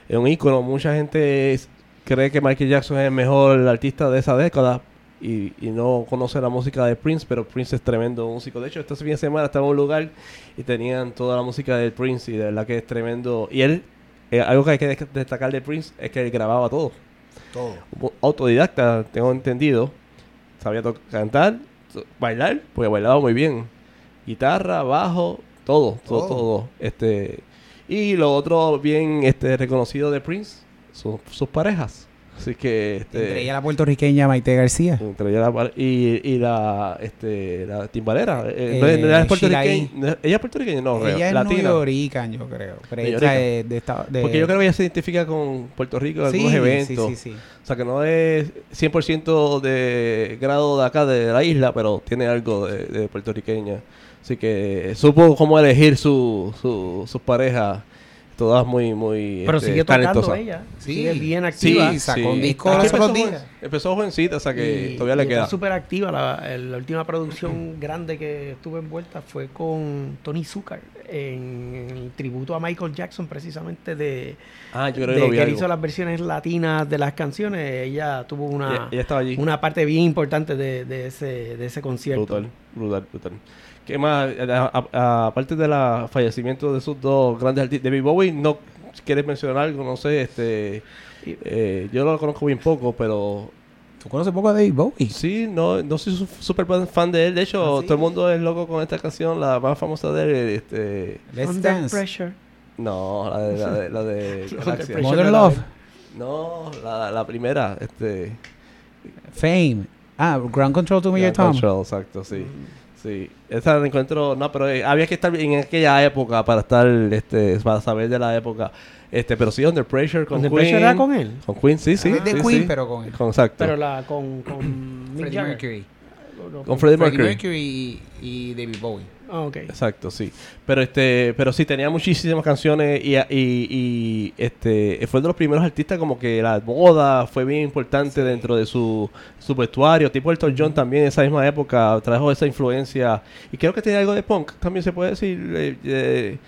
es un ícono. Mucha gente cree que Michael Jackson es el mejor artista de esa década y, y no conoce la música de Prince, pero Prince es tremendo músico. De hecho, este fin de semana estaba en un lugar y tenían toda la música de Prince y de verdad que es tremendo. Y él, eh, algo que hay que destacar de Prince es que él grababa todo. Todo. Autodidacta, tengo entendido. Sabía cantar, bailar, porque bailaba muy bien. Guitarra, bajo, todo, todo, Todo. todo. Este, y lo otro bien este, reconocido de Prince, su- sus parejas. Así que este, Entre ella la puertorriqueña Maite García. entre ella la y, y la este la timbalera. Eh, Eh, no es- no es Sheila puertorriqueña ella es puertorriqueña no creo, ella es latina. Yo creo. Pero ella es de, esta- de- porque yo creo que ella se identifica con Puerto Rico en Sí, algunos eventos. Sí, sí, sí. o sea que no es 100% de grado de acá de la isla pero tiene algo de, de puertorriqueña. Así que supo cómo elegir su, su, sus parejas todas muy muy Pero este, sigue tocando ella. Sí. Sigue bien Sí, activa. sacó un sí. disco que otros empezó días. Empezó jovencita, o sea que Y- todavía le queda. súper activa. La, última producción grande que estuve envuelta fue con Tony Zucker en el tributo a Michael Jackson, precisamente de, Ah, yo creo que de lo vi que él algo. hizo las versiones latinas de las canciones. Ella tuvo una, Ella, ella estaba allí. una parte bien importante de, de ese, de ese concierto. Brutal, brutal, brutal. ¿Qué más? Aparte del fallecimiento de esos dos grandes artistas, David Bowie, ¿no quieres mencionar algo? No sé, este... eh, yo lo conozco bien poco, pero ¿Tú conoces poco a David Bowie? sí, no, no soy su- súper fan de él. De hecho, ¿Ah, sí? todo el mundo es loco con esta canción, la más famosa de él, este... Let's Under Dance. Pressure. No, la de... La de, la de. Modern de la- Love, No, la, la primera. Este... Fame. Ah, Ground Control to Major Ground Tom. Control, exacto, sí. Sí, esa la encuentro, no, pero eh, había que estar en aquella época para estar, este, para saber de la época. Este, pero sí, Under Pressure con Under Queen. Pressure era con él. Con Queen, sí, sí. Ah, de sí, Queen, sí. pero con él. Con, exacto. Pero la con, con Freddie. Mercury. No, no, con Freddie Freddie Mercury. Mercury y, y David Bowie. Ah, ok. Exacto, sí. Pero este, pero sí tenía muchísimas canciones y, y, y, este fue de los primeros artistas como que la moda fue bien importante dentro de su, su vestuario. Tipo Elton John también en esa misma época trajo esa influencia y creo que tenía algo de punk. También se puede decir. eh, eh,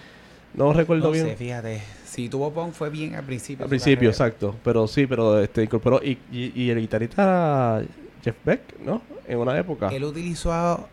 no recuerdo No bien. sé, fíjate. Si tuvo punk fue bien al principio. Al principio, carrera. exacto. Pero sí, pero este incorporó y, y, y el guitarrista era Jeff Beck, ¿no? En una época. Él utilizó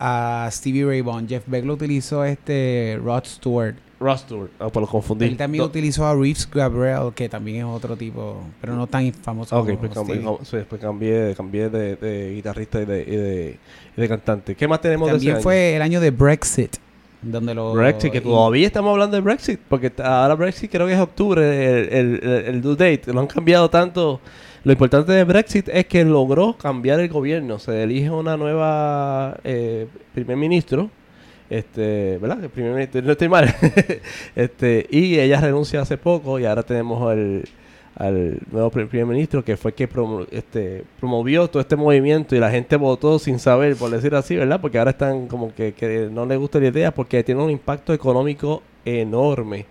a, Stevie Ray Vaughan. Jeff Beck lo utilizó este Rod Stewart. Ross Stewart, ah, por lo confundí. Él también No. utilizó a Reeves Gabriel, que también es otro tipo, pero no tan famoso Ah, Ok, como pues cambié, sí, después cambié, cambié de, de guitarrista y de, y de, y de cantante. ¿Qué más tenemos de También ese fue el año de Brexit, donde lo... Brexit, que todavía estamos hablando de Brexit, porque ahora Brexit creo que es octubre, el, el, el- el due date. Lo han cambiado tanto. Lo importante de Brexit es que logró cambiar el gobierno. Se elige una nueva eh, primer ministro. Este, ¿verdad? El primer ministro, no estoy mal. este, y ella renuncia hace poco y ahora tenemos el, al nuevo pri- primer ministro que fue que promo- este, promovió todo este movimiento y la gente votó sin saber, por decir así, ¿verdad? Porque ahora están como que, que no les gusta la idea porque tiene un impacto económico enorme.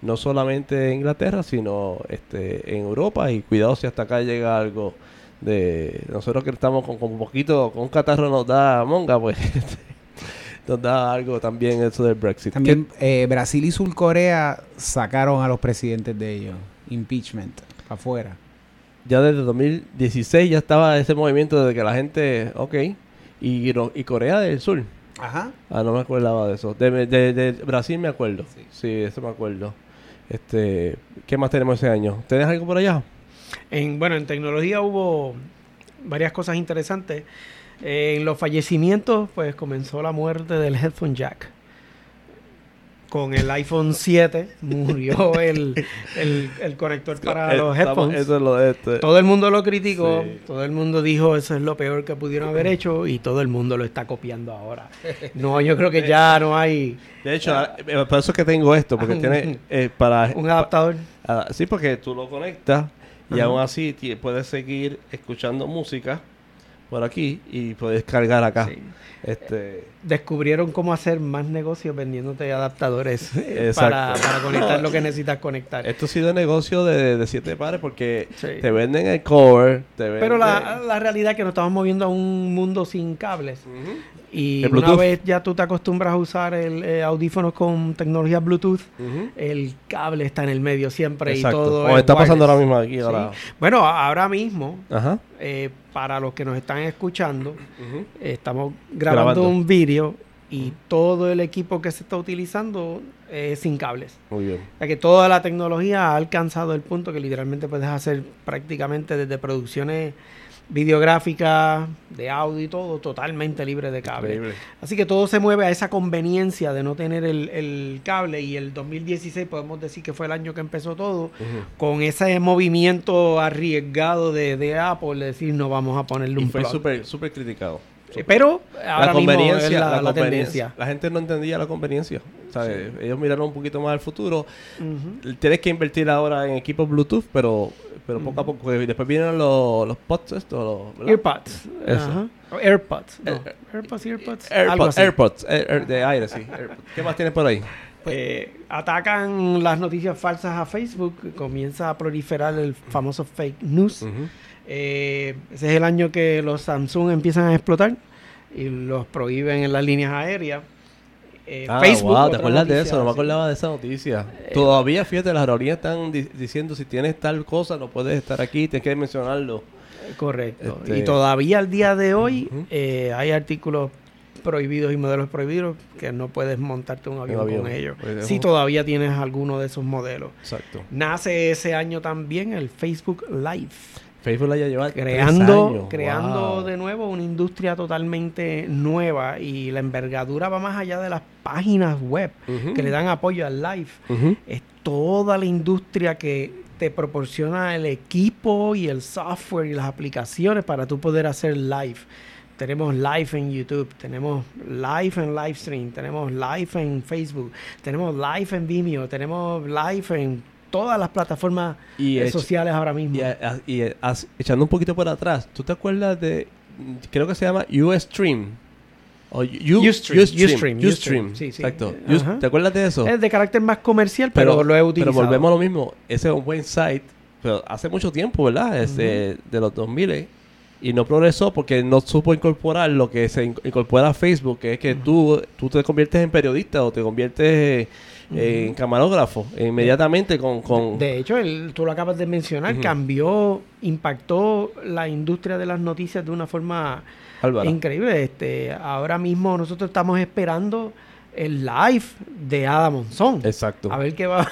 No solamente en Inglaterra, sino este, en Europa. Y cuidado si hasta acá llega algo de... Nosotros que estamos con, con poquito, con un catarro nos da monga, pues nos da algo también eso del Brexit. También eh, Brasil y Sur Corea sacaron a los presidentes de ellos. Impeachment, afuera. ya desde 2016 ya estaba ese movimiento de que la gente, ok, y, Corea del Sur, Ajá. ah, no me acordaba de eso, de, de- de Brasil me acuerdo, Sí. sí. eso me acuerdo. Este, ¿qué más tenemos ese año? ¿Tienes algo por allá? En, bueno, en tecnología hubo varias cosas interesantes. Eh, en los fallecimientos, pues comenzó la muerte del headphone jack. Con el iPhone 7 murió el, el- el conector para los headphones. Eso es lo de este. Todo el mundo lo criticó, Sí. todo el mundo dijo eso es lo peor que pudieron haber hecho y todo el mundo lo está copiando ahora. No, yo creo que ya no hay De hecho, ah, eh, por eso es que tengo esto, porque tiene eh, para... un adaptador. ah, sí, porque tú lo conectas y Ajá. aún así puedes seguir escuchando música por aquí y puedes cargar acá. Sí. Este, Descubrieron cómo hacer más negocios vendiéndote adaptadores eh, para, para conectar lo que necesitas conectar. Esto ha sido negocio de, de siete pares porque Sí. te venden el cover, te venden... Pero la, la realidad es que nos estamos moviendo a un mundo sin cables. Y El una Bluetooth. vez ya tú te acostumbras a usar el eh, audífonos con tecnología Bluetooth, el cable está en el medio siempre Exacto. y todo es está pasando ahora mismo aquí. Sí. Ahora. Bueno, ahora mismo, Ajá. eh, para los que nos están escuchando, eh, estamos grabando, Grabando. un vídeo y todo el equipo que se está utilizando es sin cables. Muy bien. O sea que toda la tecnología ha alcanzado el punto que literalmente puedes hacer prácticamente desde producciones videográficas, de audio y todo, totalmente libre de cable. Increíble. Así que todo se mueve a esa conveniencia de no tener el, el cable y el 2016 podemos decir que fue el año que empezó todo con ese movimiento arriesgado de, de Apple de decir no vamos a ponerle Y un fue plug. súper súper criticado. Eh, Pero ahora la mismo conveniencia, es la, la, la conveniencia. tendencia. La gente no entendía la conveniencia. ¿sabes? Ellos miraron un poquito más al futuro. Tienes que invertir ahora en equipos Bluetooth, pero, pero poco a poco. Después vienen los, los pods estos. AirPods. No. Eh, AirPods, AirPods. AirPods. AirPods, Air- Air- de aire, sí. AirPods. ¿Qué más tienes por ahí? Eh, atacan las noticias falsas a Facebook, comienza a proliferar el famoso fake news. Eh, ese es el año que los Samsung empiezan a explotar y los prohíben en las líneas aéreas. Eh, Ah, Facebook, wow, ¿te acuerdas de eso? No me acordaba de esa noticia. Eh, Todavía, fíjate, las aerolíneas están di- diciendo si tienes tal cosa, no puedes estar aquí, tienes que mencionarlo. Correcto. Este- Y todavía al día de hoy eh, hay artículos prohibidos y modelos prohibidos que no puedes montarte un avión, avión. con ellos. Pues, Si todavía tienes alguno de esos modelos. Exacto. Nace ese año también el Facebook Live. Facebook la lleva creando, años. creando Wow. de nuevo una industria totalmente nueva y la envergadura va más allá de las páginas web que le dan apoyo al live. Es toda la industria que te proporciona el equipo y el software y las aplicaciones para tú poder hacer live. Tenemos live en YouTube, tenemos live en Livestream, tenemos live en Facebook, tenemos live en Vimeo, tenemos live en todas las plataformas Y eh, sociales ahora mismo. Y, a- y, as- echando un poquito por atrás, ¿tú te acuerdas de, creo que se llama Ustream? O U- Ustream, Ustream, Ustream, Ustream, sí, sí. exacto. ¿Te acuerdas de eso? Es de carácter más comercial, pero, lo he utilizado. Pero volvemos a lo mismo. Ese es un buen site, pero hace mucho tiempo, ¿verdad? Este, De los 2000 y no progresó porque no supo incorporar lo que se in- incorpora a Facebook, que es que tú, tú te conviertes en periodista o te conviertes eh, en camarógrafo inmediatamente con... con De hecho, el- tú lo acabas de mencionar, cambió, impactó la industria de las noticias de una forma Álvaro. increíble. Este, ahora mismo nosotros estamos esperando el live de Adam Monzón. Exacto. A ver qué va.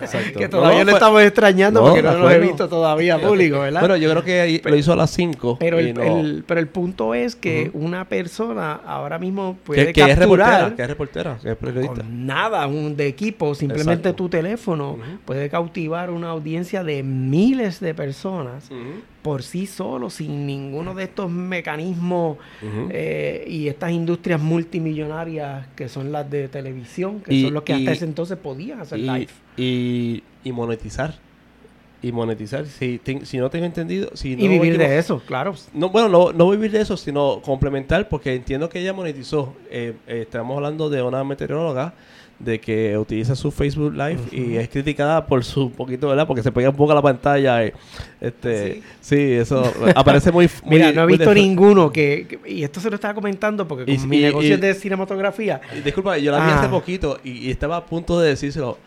Exacto. que todavía No, lo fue- estamos extrañando No, porque no lo he visto todavía público, ¿verdad? Bueno, yo creo que lo hizo a las 5. pero, el, no- el- pero el punto es que una persona ahora mismo puede que, que es reportera, capturar que es reportera, que es periodista. con nada un de equipo, simplemente Exacto. tu teléfono puede cautivar una audiencia de miles de personas por sí solo, sin ninguno de estos mecanismos eh, y estas industrias multimillonarias que son las de televisión, que Y- son los que y- hasta ese entonces podían hacer y, live. y, y monetizar. Y monetizar. Si, si no tengo entendido. Si no y vivir de eso, claro. No, bueno, no, no vivir de eso, sino complementar, porque entiendo que ella monetizó. Eh, eh, estamos hablando de una meteoróloga de que utiliza su Facebook Live y es criticada por su poquito, ¿verdad? Porque se pega un poco a la pantalla. y, este, sí. eso aparece muy. Mira, no he visto ninguno que, que- Y esto se lo estaba comentando porque Y- como mi negocio es de cinematografía. Disculpa, yo la vi Ah. hace poquito y, estaba a punto de decírselo.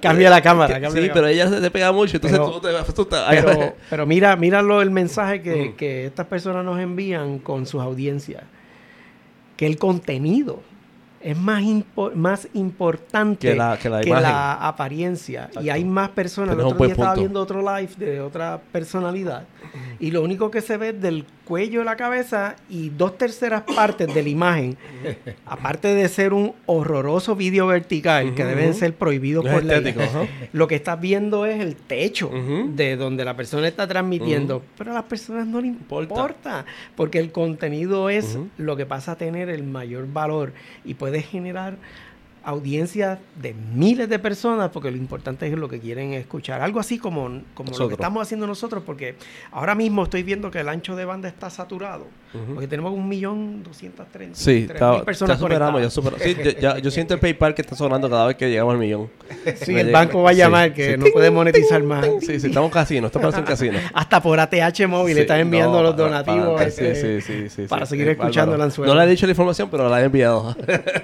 Cambia la cámara, Que- cambia sí, la pero ella se te pega mucho, entonces Pero- tú te te- Pero, pero mira, míralo el mensaje que, que estas personas nos envían con sus audiencias. Que el contenido es más, impo- más importante Que la- que la que la apariencia. Y hay más personas. El otro día estaba punto. viendo otro live de otra personalidad. Y lo único que se ve es del cuello de la cabeza y dos terceras partes de la imagen. aparte de ser un horroroso vídeo vertical que deben ser prohibidos No por ley. estético, ajá. Lo que estás viendo es el techo de donde la persona está transmitiendo, pero a las personas no le importa, Importa. porque el contenido es lo que pasa a tener el mayor valor y puede generar audiencias de miles de personas porque lo importante es lo que quieren escuchar. Algo así como, como lo que estamos haciendo nosotros porque ahora mismo estoy viendo que el ancho de banda está saturado porque tenemos un millón doscientos treinta personas está superando, ya conectadas. supera- sí, ya- ya- yo siento el PayPal que está sonando cada vez que llegamos al millón. Sí, Me el llega- banco va a sí, llamar que sí. no puede monetizar más. Sí, sí, estamos en casino, esto parece un casino. Hasta por ATH móvil están enviando no, los donativos para- sí, sí, sí, sí, para seguir es escuchando el anzuelo. No le he dicho la información, pero la he enviado.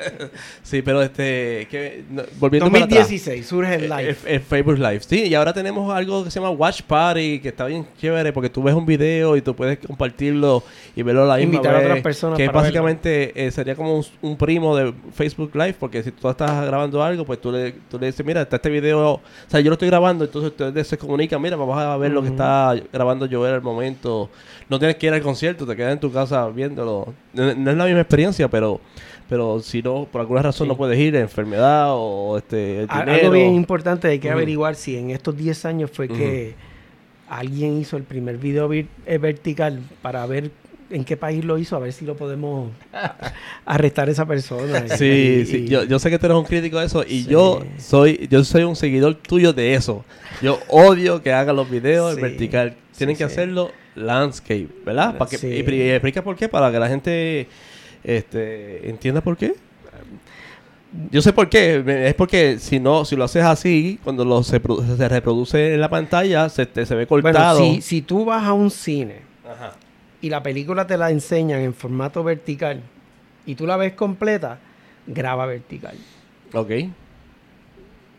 sí, pero este, que, no, volviendo para atrás. 2016 surge el live. El, el Facebook Live. Sí, y ahora tenemos algo que se llama Watch Party, que está bien chévere porque tú ves un video y tú puedes compartirlo y verlo a la misma Invitar a otras personas Que para básicamente eh, sería como un, un primo de Facebook Live, porque si tú estás grabando algo, pues tú le, tú le dices, mira, está este video, o sea, yo lo estoy grabando, entonces ustedes se comunican, mira, vamos a ver lo que está grabando Joel al momento. No tienes que ir al concierto, te quedas en tu casa viéndolo. No, no es la misma experiencia, pero... Pero si no, por alguna razón Sí. no puedes ir, enfermedad o este, dinero. Algo bien importante, hay que averiguar si en estos 10 años fue que alguien hizo el primer video eh, vertical para ver en qué país lo hizo, a ver si lo podemos arrestar a esa persona. Sí, Y- sí. y- Yo, yo sé que tú eres un crítico de eso y Sí. yo soy yo soy un seguidor tuyo de eso. Yo odio que hagan los videos Sí. vertical. Tienen Sí, que hacerlo landscape, ¿verdad? Para que, y explica por qué, para que la gente este, entienda por qué. Yo sé por qué. Es porque si no, si lo haces así, cuando lo se, se reproduce en la pantalla, se, te- se ve Bueno, cortado. si, si tú vas a un cine Ajá. y la película te la enseñan en formato vertical y tú la ves completa, graba vertical. Ok.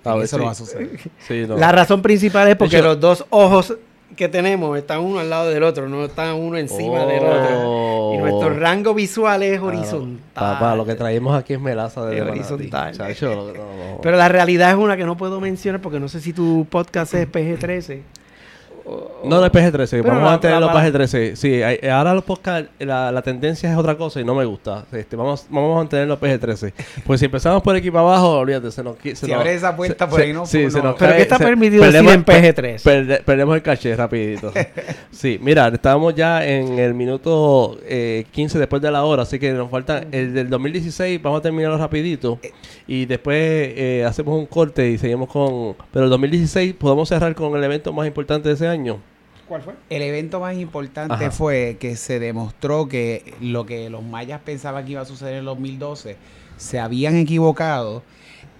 A ver, eso sí. no va a suceder. Sí, no. La razón principal es porque hecho- los dos ojos que tenemos están uno al lado del otro, no están uno encima del otro. Oh. Y nuestro rango visual es Claro. horizontal. Papá, lo que traemos aquí es melaza de Es horizontal. Chacho, no, no. Pero la realidad es una que no puedo mencionar porque no sé si tu podcast es PG-13 o- No, no es PG-13, Pero vamos la- a mantener la- los PG-13. Sí, hay- ahora los podcasts, la, la tendencia es otra cosa y no me gusta. Este, vamos, vamos a mantener los PG-13. Pues si empezamos por aquí para abajo, olvídate, se nos... Se Si nos- abre esa puerta se- por ahí, no- Sí, no- se nos ¿Pero cae- qué está se- permitido decir en PG-13? perde- perdemos el caché rapidito. sí, mira, estamos ya en el minuto eh, 15 después de la hora, así que nos falta el del 2016, vamos a terminarlo rapidito. Y después eh, hacemos un corte y seguimos con... Pero el 2016 podemos cerrar con el evento más importante de ese año. ¿Cuál fue? El evento más importante Ajá. fue que se demostró que lo que los mayas pensaban que iba a suceder en el 2012 se habían equivocado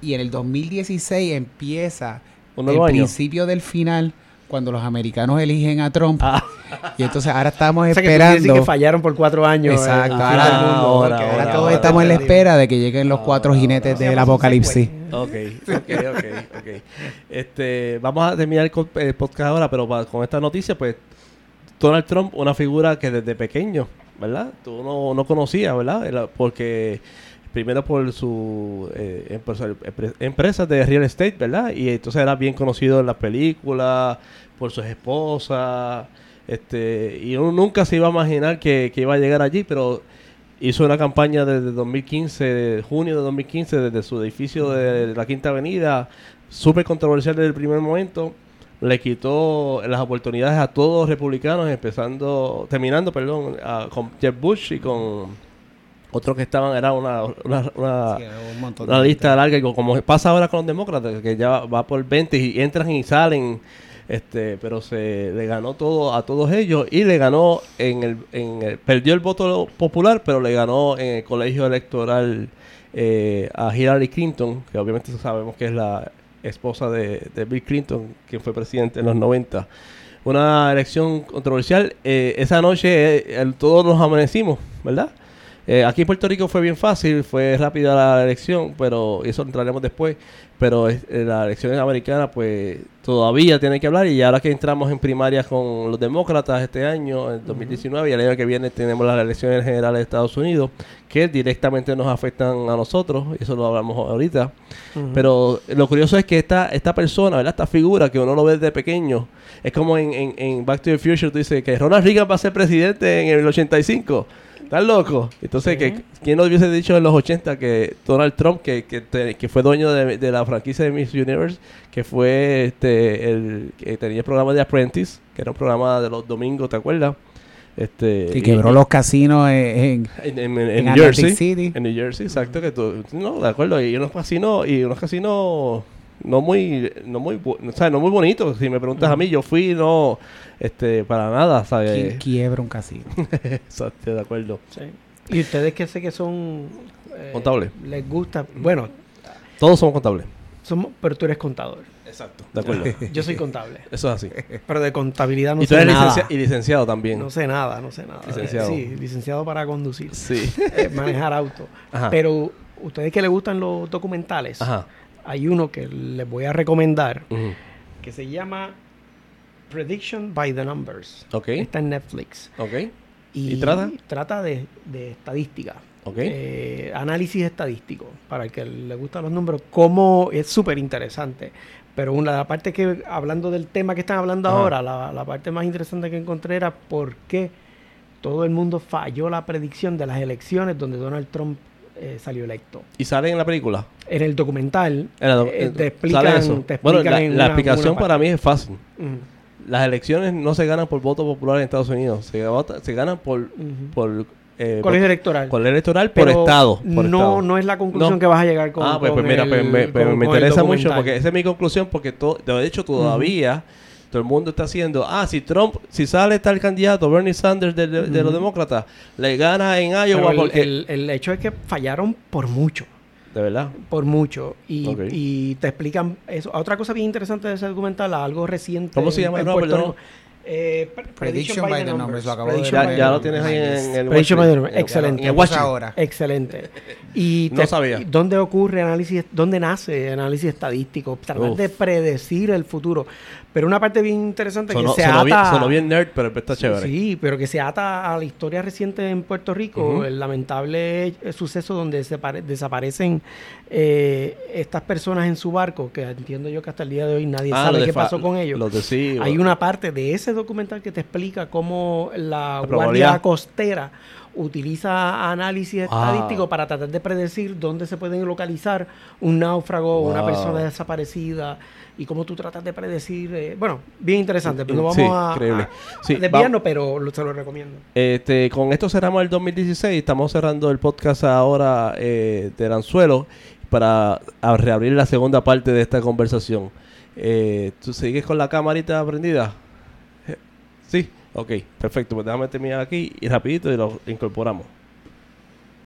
y en el 2016 empieza el año. principio del final cuando los americanos eligen a Trump Ah. y entonces ahora estamos O sea, que decir esperando que fallaron por cuatro años. eh, Exacto, ahora, todos estamos en la espera de que lleguen los cuatro jinetes del apocalipsis. segue. Ok, ok, ok. Este, vamos a terminar el co- el podcast ahora, pero con esta noticia, pues, Donald Trump, una figura que desde pequeño, ¿verdad? Tú no, no conocías, ¿verdad? Porque primero por su eh, empresa- empre- empresas de real estate, ¿verdad? Y entonces era bien conocido en las películas, por sus esposas, este, y uno nunca se iba a imaginar que, que iba a llegar allí, pero hizo una campaña desde 2015, de junio de 2015, desde su edificio de la Quinta Avenida, súper controversial desde el primer momento. Le quitó las oportunidades a todos los republicanos, empezando, terminando, perdón, a- con Jeb Bush y con otros que estaban, era una, una, una- Sí, un lista larga, y co- como pasa ahora con los demócratas, que ya va por 20 y entran y salen, este, pero se le ganó todo a todos ellos y le ganó en el, en el- perdió el voto popular, pero le ganó en el colegio electoral eh, a Hillary Clinton, que obviamente sabemos que es la esposa de, de Bill Clinton, quien fue presidente en los 90. Una elección controversial. Eh, esa noche eh, el- todos nos amanecimos, ¿verdad? Eh, aquí en Puerto Rico fue bien fácil, fue rápida la elección, pero eso entraremos después. Pero eh, la elección americana, pues todavía tiene que hablar. Y ahora que entramos en primarias con los demócratas este año, en 2019, y el año que viene tenemos las elecciones generales de Estados Unidos, que directamente nos afectan a nosotros. y Eso lo hablamos ahorita. Pero lo curioso es que esta, esta persona, ¿verdad? Esta figura que uno lo ve desde pequeño, es como en, en, en Back to the Future, tú dices que Ronald Reagan va a ser presidente en el 85. ¿Estás loco? Entonces, que, ¿quién nos hubiese dicho en los 80 que Donald Trump, que, que, te- que fue dueño de, de la franquicia de Miss Universe, que fue este el que tenía el programa de Apprentice, que era un programa de los domingos, ¿te acuerdas? Este, que y- quebró los casinos en, en, en, en- New Jersey. City. En New Jersey, exacto, que tú, no, de acuerdo, y unos casinos, y unos casinos no muy, no muy, sea, no muy bonitos, si me preguntas a mí, yo fui, no, este, para nada, ¿Quién ¿sabes? quiebra un casino? Exacto, de acuerdo. Sí. Y ustedes que sé que son... eh, Contables. Les gusta... Bueno, Todos somos contables. somos, pero tú eres contador. Exacto. De acuerdo. Yo soy contable. Eso es así. Pero de contabilidad no y tú sé eres nada. licencia- y licenciado también. No sé nada, no sé nada. Licenciado. Sí, licenciado para conducir. Sí. eh, manejar auto. Ajá. Pero ustedes que les gustan los documentales, Ajá. Hay uno que les voy a recomendar que se llama Prediction by the Numbers. Ok. Está en Netflix. Ok. Y, ¿Y trata? trata de, de estadística. Ok. Eh, análisis estadístico. Para el que le gustan los números, cómo es súper interesante. Pero una, la parte que, hablando del tema que están hablando Ajá. ahora, la, la parte más interesante que encontré era por qué todo el mundo falló la predicción de las elecciones donde Donald Trump eh, salió electo. ¿Y sale en la película? En el documental En la- eh, eh, te explican, sale eso. te bueno, explican la, en la una- explicación una para mí es fácil. Las elecciones no se ganan por voto popular en Estados Unidos. Se, vota- se ganan por, por eh, Colegio electoral. colegio electoral por Pero estado. por no, estado. no es la conclusión No. que vas a llegar con ah, pues, con pues mira, pues el- me, pues con- me interesa mucho porque esa es mi conclusión porque to- de hecho todavía todo el mundo está haciendo, ah, si Trump, si sale tal candidato, Bernie Sanders de, de- de los demócratas, le gana en Iowa el, porque... el- el hecho es que fallaron por mucho. de verdad. Por mucho. Y, y te explican eso. Otra cosa bien interesante de ese documental, algo reciente. ¿Cómo se llama? en No. Eh, pre- Prediction by the numbers, lo acabo de Prediction Ya, lo tienes ahí en el Prediction by the Watch numbers. Excelente. En el ahora. Excelente. Y No sabía. ¿Dónde ocurre análisis, dónde nace análisis estadístico? Tratar Uf. de predecir el futuro. Pero una parte bien interesante Sonó, que se sonó ata... bien, sonó bien nerd, pero está chévere. Sí, pero que se ata a la historia reciente en Puerto Rico, el lamentable eh, suceso donde se pare- desaparecen eh, estas personas en su barco, que entiendo yo que hasta el día de hoy nadie Ah, sabe qué pasó con ellos. Los de sí. Hay bueno. una parte de ese documental que te explica cómo la, La Guardia. Costera utiliza análisis Wow. estadístico para tratar de predecir dónde se pueden localizar un náufrago o una Wow. persona desaparecida y cómo tú tratas de predecir. eh, bueno, bien interesante, pero no Sí, vamos a, a- Sí, desviarnos, pero lo- se lo recomiendo. Este, con esto cerramos el 2016. Estamos cerrando el podcast ahora eh, de Anzuelo para reabrir la segunda parte de esta conversación. Eh, ¿Tú sigues con la camarita prendida? Sí, ok, perfecto. Pues déjame terminar aquí y rapidito y lo incorporamos.